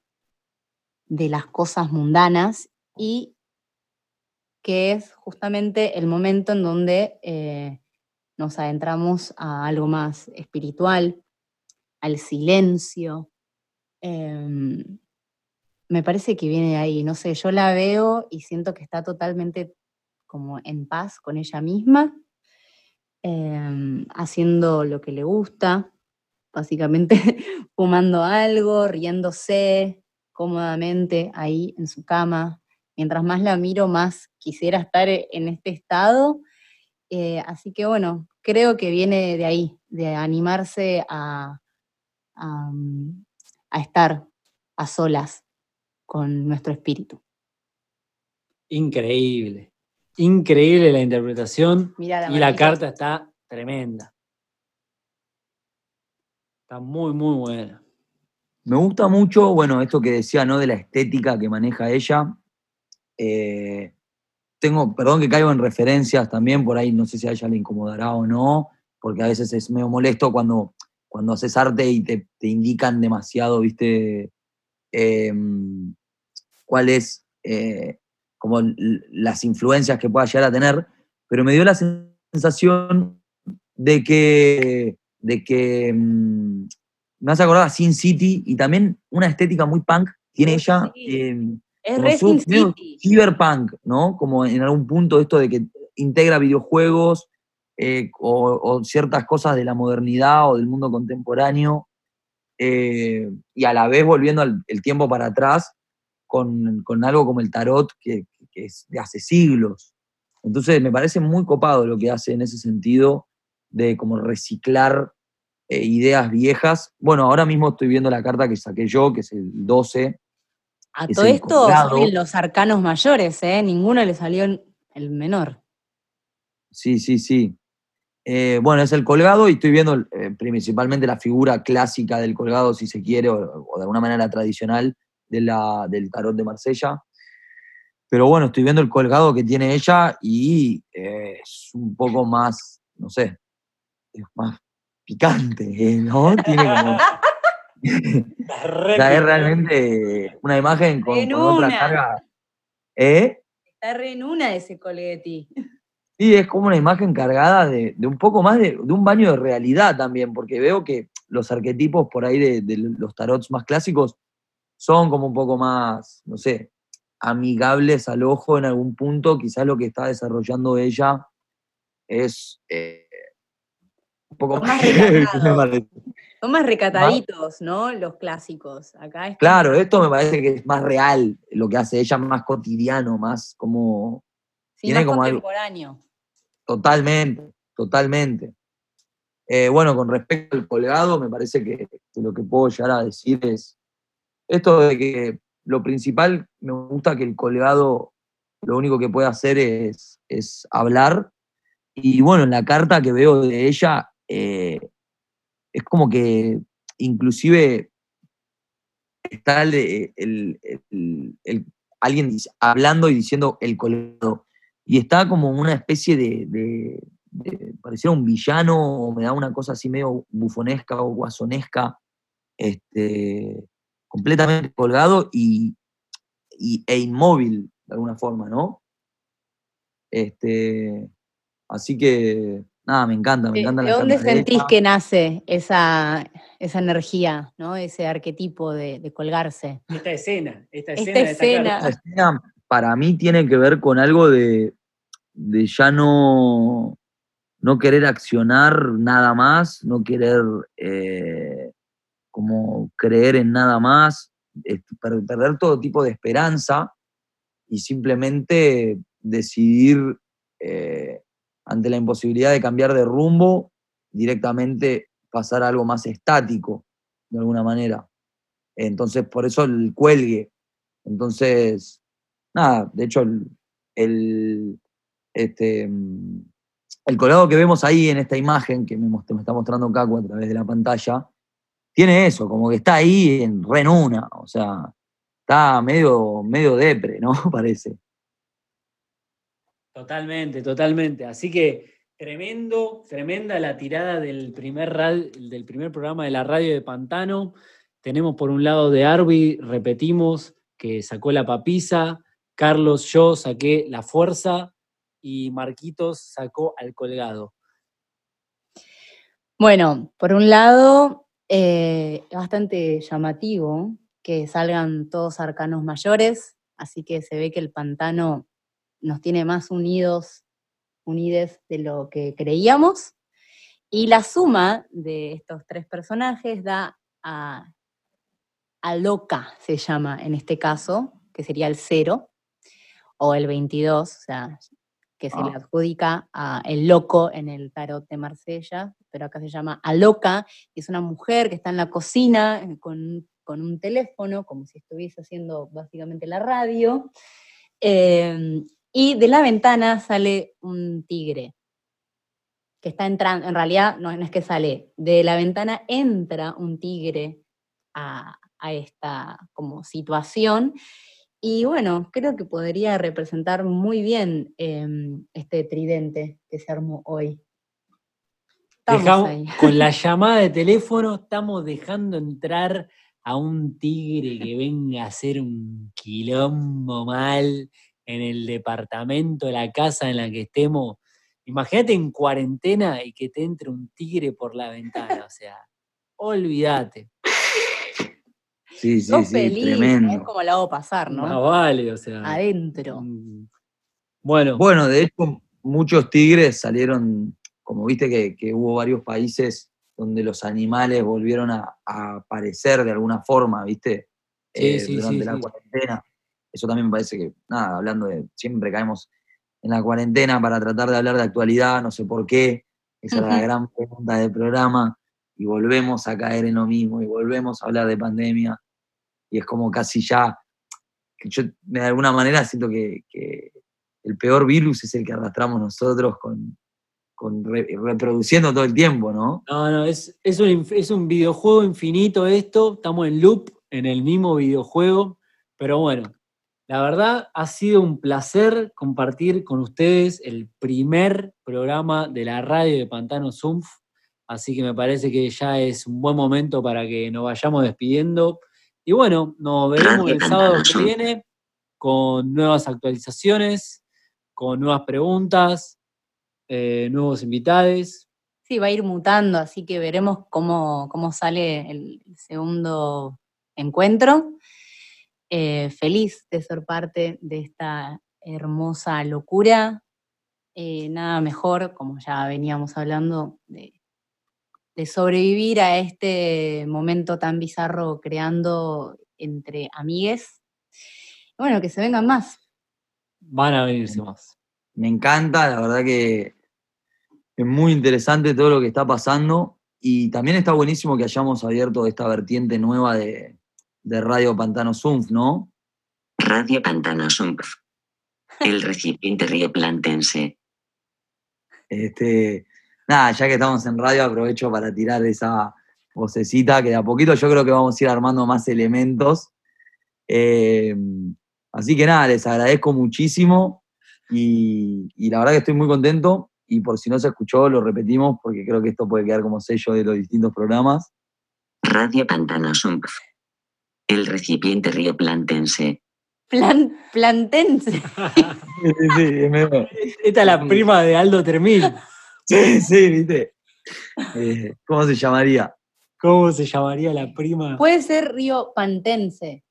de las cosas mundanas y que es justamente el momento en donde eh, nos adentramos a algo más espiritual, al silencio. em, me parece que viene de ahí, no sé, yo la veo y siento que está totalmente como en paz con ella misma, em, haciendo lo que le gusta, básicamente [laughs] fumando algo, riéndose cómodamente ahí en su cama. Mientras más la miro, más quisiera estar e- en este estado. Eh, así que bueno, creo que viene de ahí, de animarse a, a, mm, a estar a solas con nuestro espíritu. Increíble. Increíble la interpretación la y la carta está tremenda. Está muy, muy buena. Me gusta mucho, bueno, esto que decía, ¿no? De la estética que maneja ella. Eh, tengo, perdón que caigo en referencias también, por ahí no sé si a ella le incomodará o no, porque a veces es medio molesto cuando, cuando haces arte y te, indican demasiado, ¿viste? Em, eh, como las influencias que pueda llegar a tener, pero me dio la sensación de que, de que mm, me hace acordar a Sin City y también una estética muy punk tiene ella. Sí. eh, Es re Sin City. cyberpunk, ¿no? Como en algún punto esto de que integra videojuegos eh, o, o ciertas cosas de la modernidad o del mundo contemporáneo eh, y a la vez volviendo al- el tiempo para atrás con, con algo como el tarot que, que es de hace siglos. Entonces me parece muy copado lo que hace en ese sentido de como reciclar eh, ideas viejas. Bueno, ahora mismo estoy viendo la carta que saqué yo, que es el 12, A todo esto salen los arcanos mayores, ¿eh? Ninguno le salió el el menor. Sí, sí, sí. Eh, bueno, es el colgado y estoy viendo eh, principalmente la figura clásica del colgado, si se quiere, o, o de alguna manera tradicional de la, del tarot de Marsella. Pero bueno, estoy viendo el colgado que tiene ella y eh, es un poco más, no sé, es más picante, eh, ¿no? Tiene como... [laughs] sea, es realmente una imagen con, con otra carga. ¿Eh? Está re en una ese coletti. Sí, es como una imagen cargada de, de un poco más de, de un baño de realidad también, porque veo que los arquetipos por ahí de, de los tarots más clásicos son como un poco más, no sé, amigables al ojo en algún punto. Quizás lo que está desarrollando ella es eh, un poco Son más. [laughs] Son más recataditos, ¿no? Los clásicos. Acá es Claro, esto me parece que es más real, lo que hace ella más cotidiano, más como sí, tiene más como algo- contemporáneo. Totalmente, totalmente. Eh, bueno, con respecto al colgado, me parece que, que lo que puedo llegar a decir es esto de que lo principal, me gusta que el colgado lo único que puede hacer es, es hablar. Y bueno, en la carta que veo de ella, eh, es como que inclusive está el, alguien hablando y diciendo el colgado. Y está como una especie de, de, un villano, o me da una cosa así medio bufonesca o guasonesca, este, completamente colgado y- e inmóvil de alguna forma, ¿no? Este, así que, nada, me encanta, me ¿De, encanta de la dónde sentís que nace esa, esa energía, ¿no? Ese arquetipo de, de colgarse. Esta escena, esta Esta escena. de esta escena. carta. Esta escena para mí tiene que ver con algo de, de ya no, no querer accionar nada más, no querer eh, como creer en nada más, per- perder todo tipo de esperanza y simplemente decidir eh, ante la imposibilidad de cambiar de rumbo, directamente pasar a algo más estático, de alguna manera. Entonces, por eso el cuelgue. Entonces, nada, de hecho, el, el, este, el colgado que vemos ahí en esta imagen que me, me está mostrando Caco a través de la pantalla, tiene eso, como que está ahí en re en una, o sea, está medio, medio depre, ¿no? [laughs] Parece. Totalmente, totalmente. Así que tremendo, tremenda la tirada del primer, del primer programa de la radio de Pantano. Tenemos por un lado de Arby, repetimos, que sacó la papisa, Carlos, yo saqué la fuerza y Marquitos sacó al colgado. Bueno, por un lado, eh, bastante llamativo que salgan todos arcanos mayores, así que se ve que el pantano nos tiene más unidos, unides de lo que creíamos. Y la suma de estos tres personajes da a, a Loca, se llama en este caso, que sería el cero, o el 22, o sea, que se le Ah. adjudica a el loco en el tarot de Marsella, pero acá se llama Aloca, y es una mujer que está en la cocina eh, con, con un teléfono, como si estuviese haciendo básicamente la radio, eh, y de la ventana sale un tigre que está entrando, en realidad no, no es que sale, de la ventana entra un tigre a, a esta como situación. Y bueno, creo que podría representar muy bien em, este tridente que se armó hoy. Estamos Dejamos- ahí. [laughs] con la llamada de teléfono estamos dejando entrar a un tigre que venga a hacer un quilombo mal en el departamento, la casa en la que estemos. Imagínate en cuarentena y que te entre un tigre por la ventana, o sea, olvídate. Sí, sí, Sos sí, feliz, tremendo. es como la hago pasar, ¿no? vale, o sea. Adentro. mm. Bueno, Bueno, de hecho, muchos tigres salieron, como viste que, que hubo varios países donde los animales volvieron a, a aparecer de alguna forma, ¿viste? Sí, Eh, sí, durante sí, la sí. cuarentena. Eso también me parece que, nada, hablando de, siempre caemos en la cuarentena para tratar de hablar de actualidad, no sé por qué, esa era la Ujú. gran pregunta del programa, y volvemos a caer en lo mismo, y volvemos a hablar de pandemia, y es como casi ya, que yo de alguna manera siento que, que el peor virus es el que arrastramos nosotros con, con re- reproduciendo todo el tiempo, ¿no? no, no, es, es, un, es un videojuego infinito esto, estamos en loop en el mismo videojuego, pero bueno, la verdad ha sido un placer compartir con ustedes el primer programa de la radio de Pantano Zumpf, así que me parece que ya es un buen momento para que nos vayamos despidiendo. Y bueno, nos veremos el sábado que viene con nuevas actualizaciones, con nuevas preguntas, eh, nuevos invitados. Sí, va a ir mutando, así que veremos cómo, cómo sale el segundo encuentro. Eh, feliz de ser parte de esta hermosa locura. Eh, nada mejor, como ya veníamos hablando, de, de sobrevivir a este momento tan bizarro creando entre amigues. Bueno, que se vengan más. Van a venirse más. Me encanta, la verdad que es muy interesante todo lo que está pasando y también está buenísimo que hayamos abierto esta vertiente nueva de, de Radio Pantano Zumpf, ¿no? Radio Pantano Sumpf. El [laughs] recipiente rioplantense. Este, nada, ya que estamos en radio, aprovecho para tirar esa vocecita que de a poquito yo creo que vamos a ir armando más elementos. Eh, así que nada, les agradezco muchísimo y, y la verdad que estoy muy contento. Y por si no se escuchó, lo repetimos porque creo que esto puede quedar como sello de los distintos programas. Radio Pantano Sumpf. El recipiente rioplantense. Plan, plantense. [laughs] Sí, sí, sí, es medio- [laughs] Esta es la prima de Aldo Termil. sí, sí, viste. Eh, ¿Cómo se llamaría? ¿Cómo se llamaría la prima? Puede ser río pantense.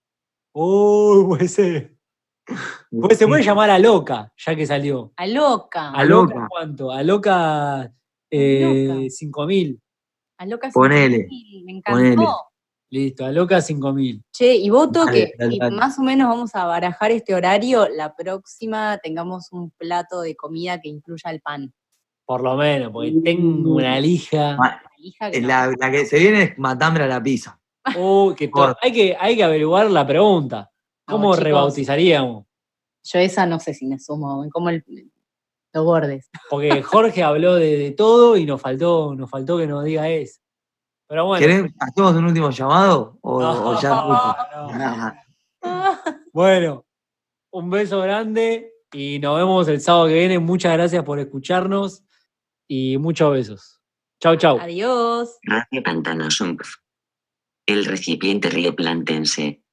Uy, puede ser. Pues se puede llamar a Loca, ya que salió. A loca. ¿A Loca cuánto? A Loca eh, 5000. A loca Ponele, 5000, Me encantó. ponele. Listo, a Loca 5000. Che, y voto que dale, y dale. más o menos vamos a barajar este horario. La próxima tengamos un plato de comida que incluya el pan. Por lo menos, porque tengo una lija. Que Eh, no. La, que se viene es matambre a la pizza. [laughs] Uy, que hay, que, hay que averiguar la pregunta. ¿Cómo chicos. rebautizaríamos? Yo esa no sé si me sumo, como el, los bordes. Porque Jorge habló de, de todo y nos faltó, nos faltó que nos diga eso. Pero bueno. ¿Querés, ¿Hacemos un último llamado? ¿O, o ya? No, no. Bueno, un beso grande y nos vemos el sábado que viene. Muchas gracias por escucharnos y muchos besos. Chau, chau. Adiós. Radio Pantano Sumpf. El recipiente rioplantense.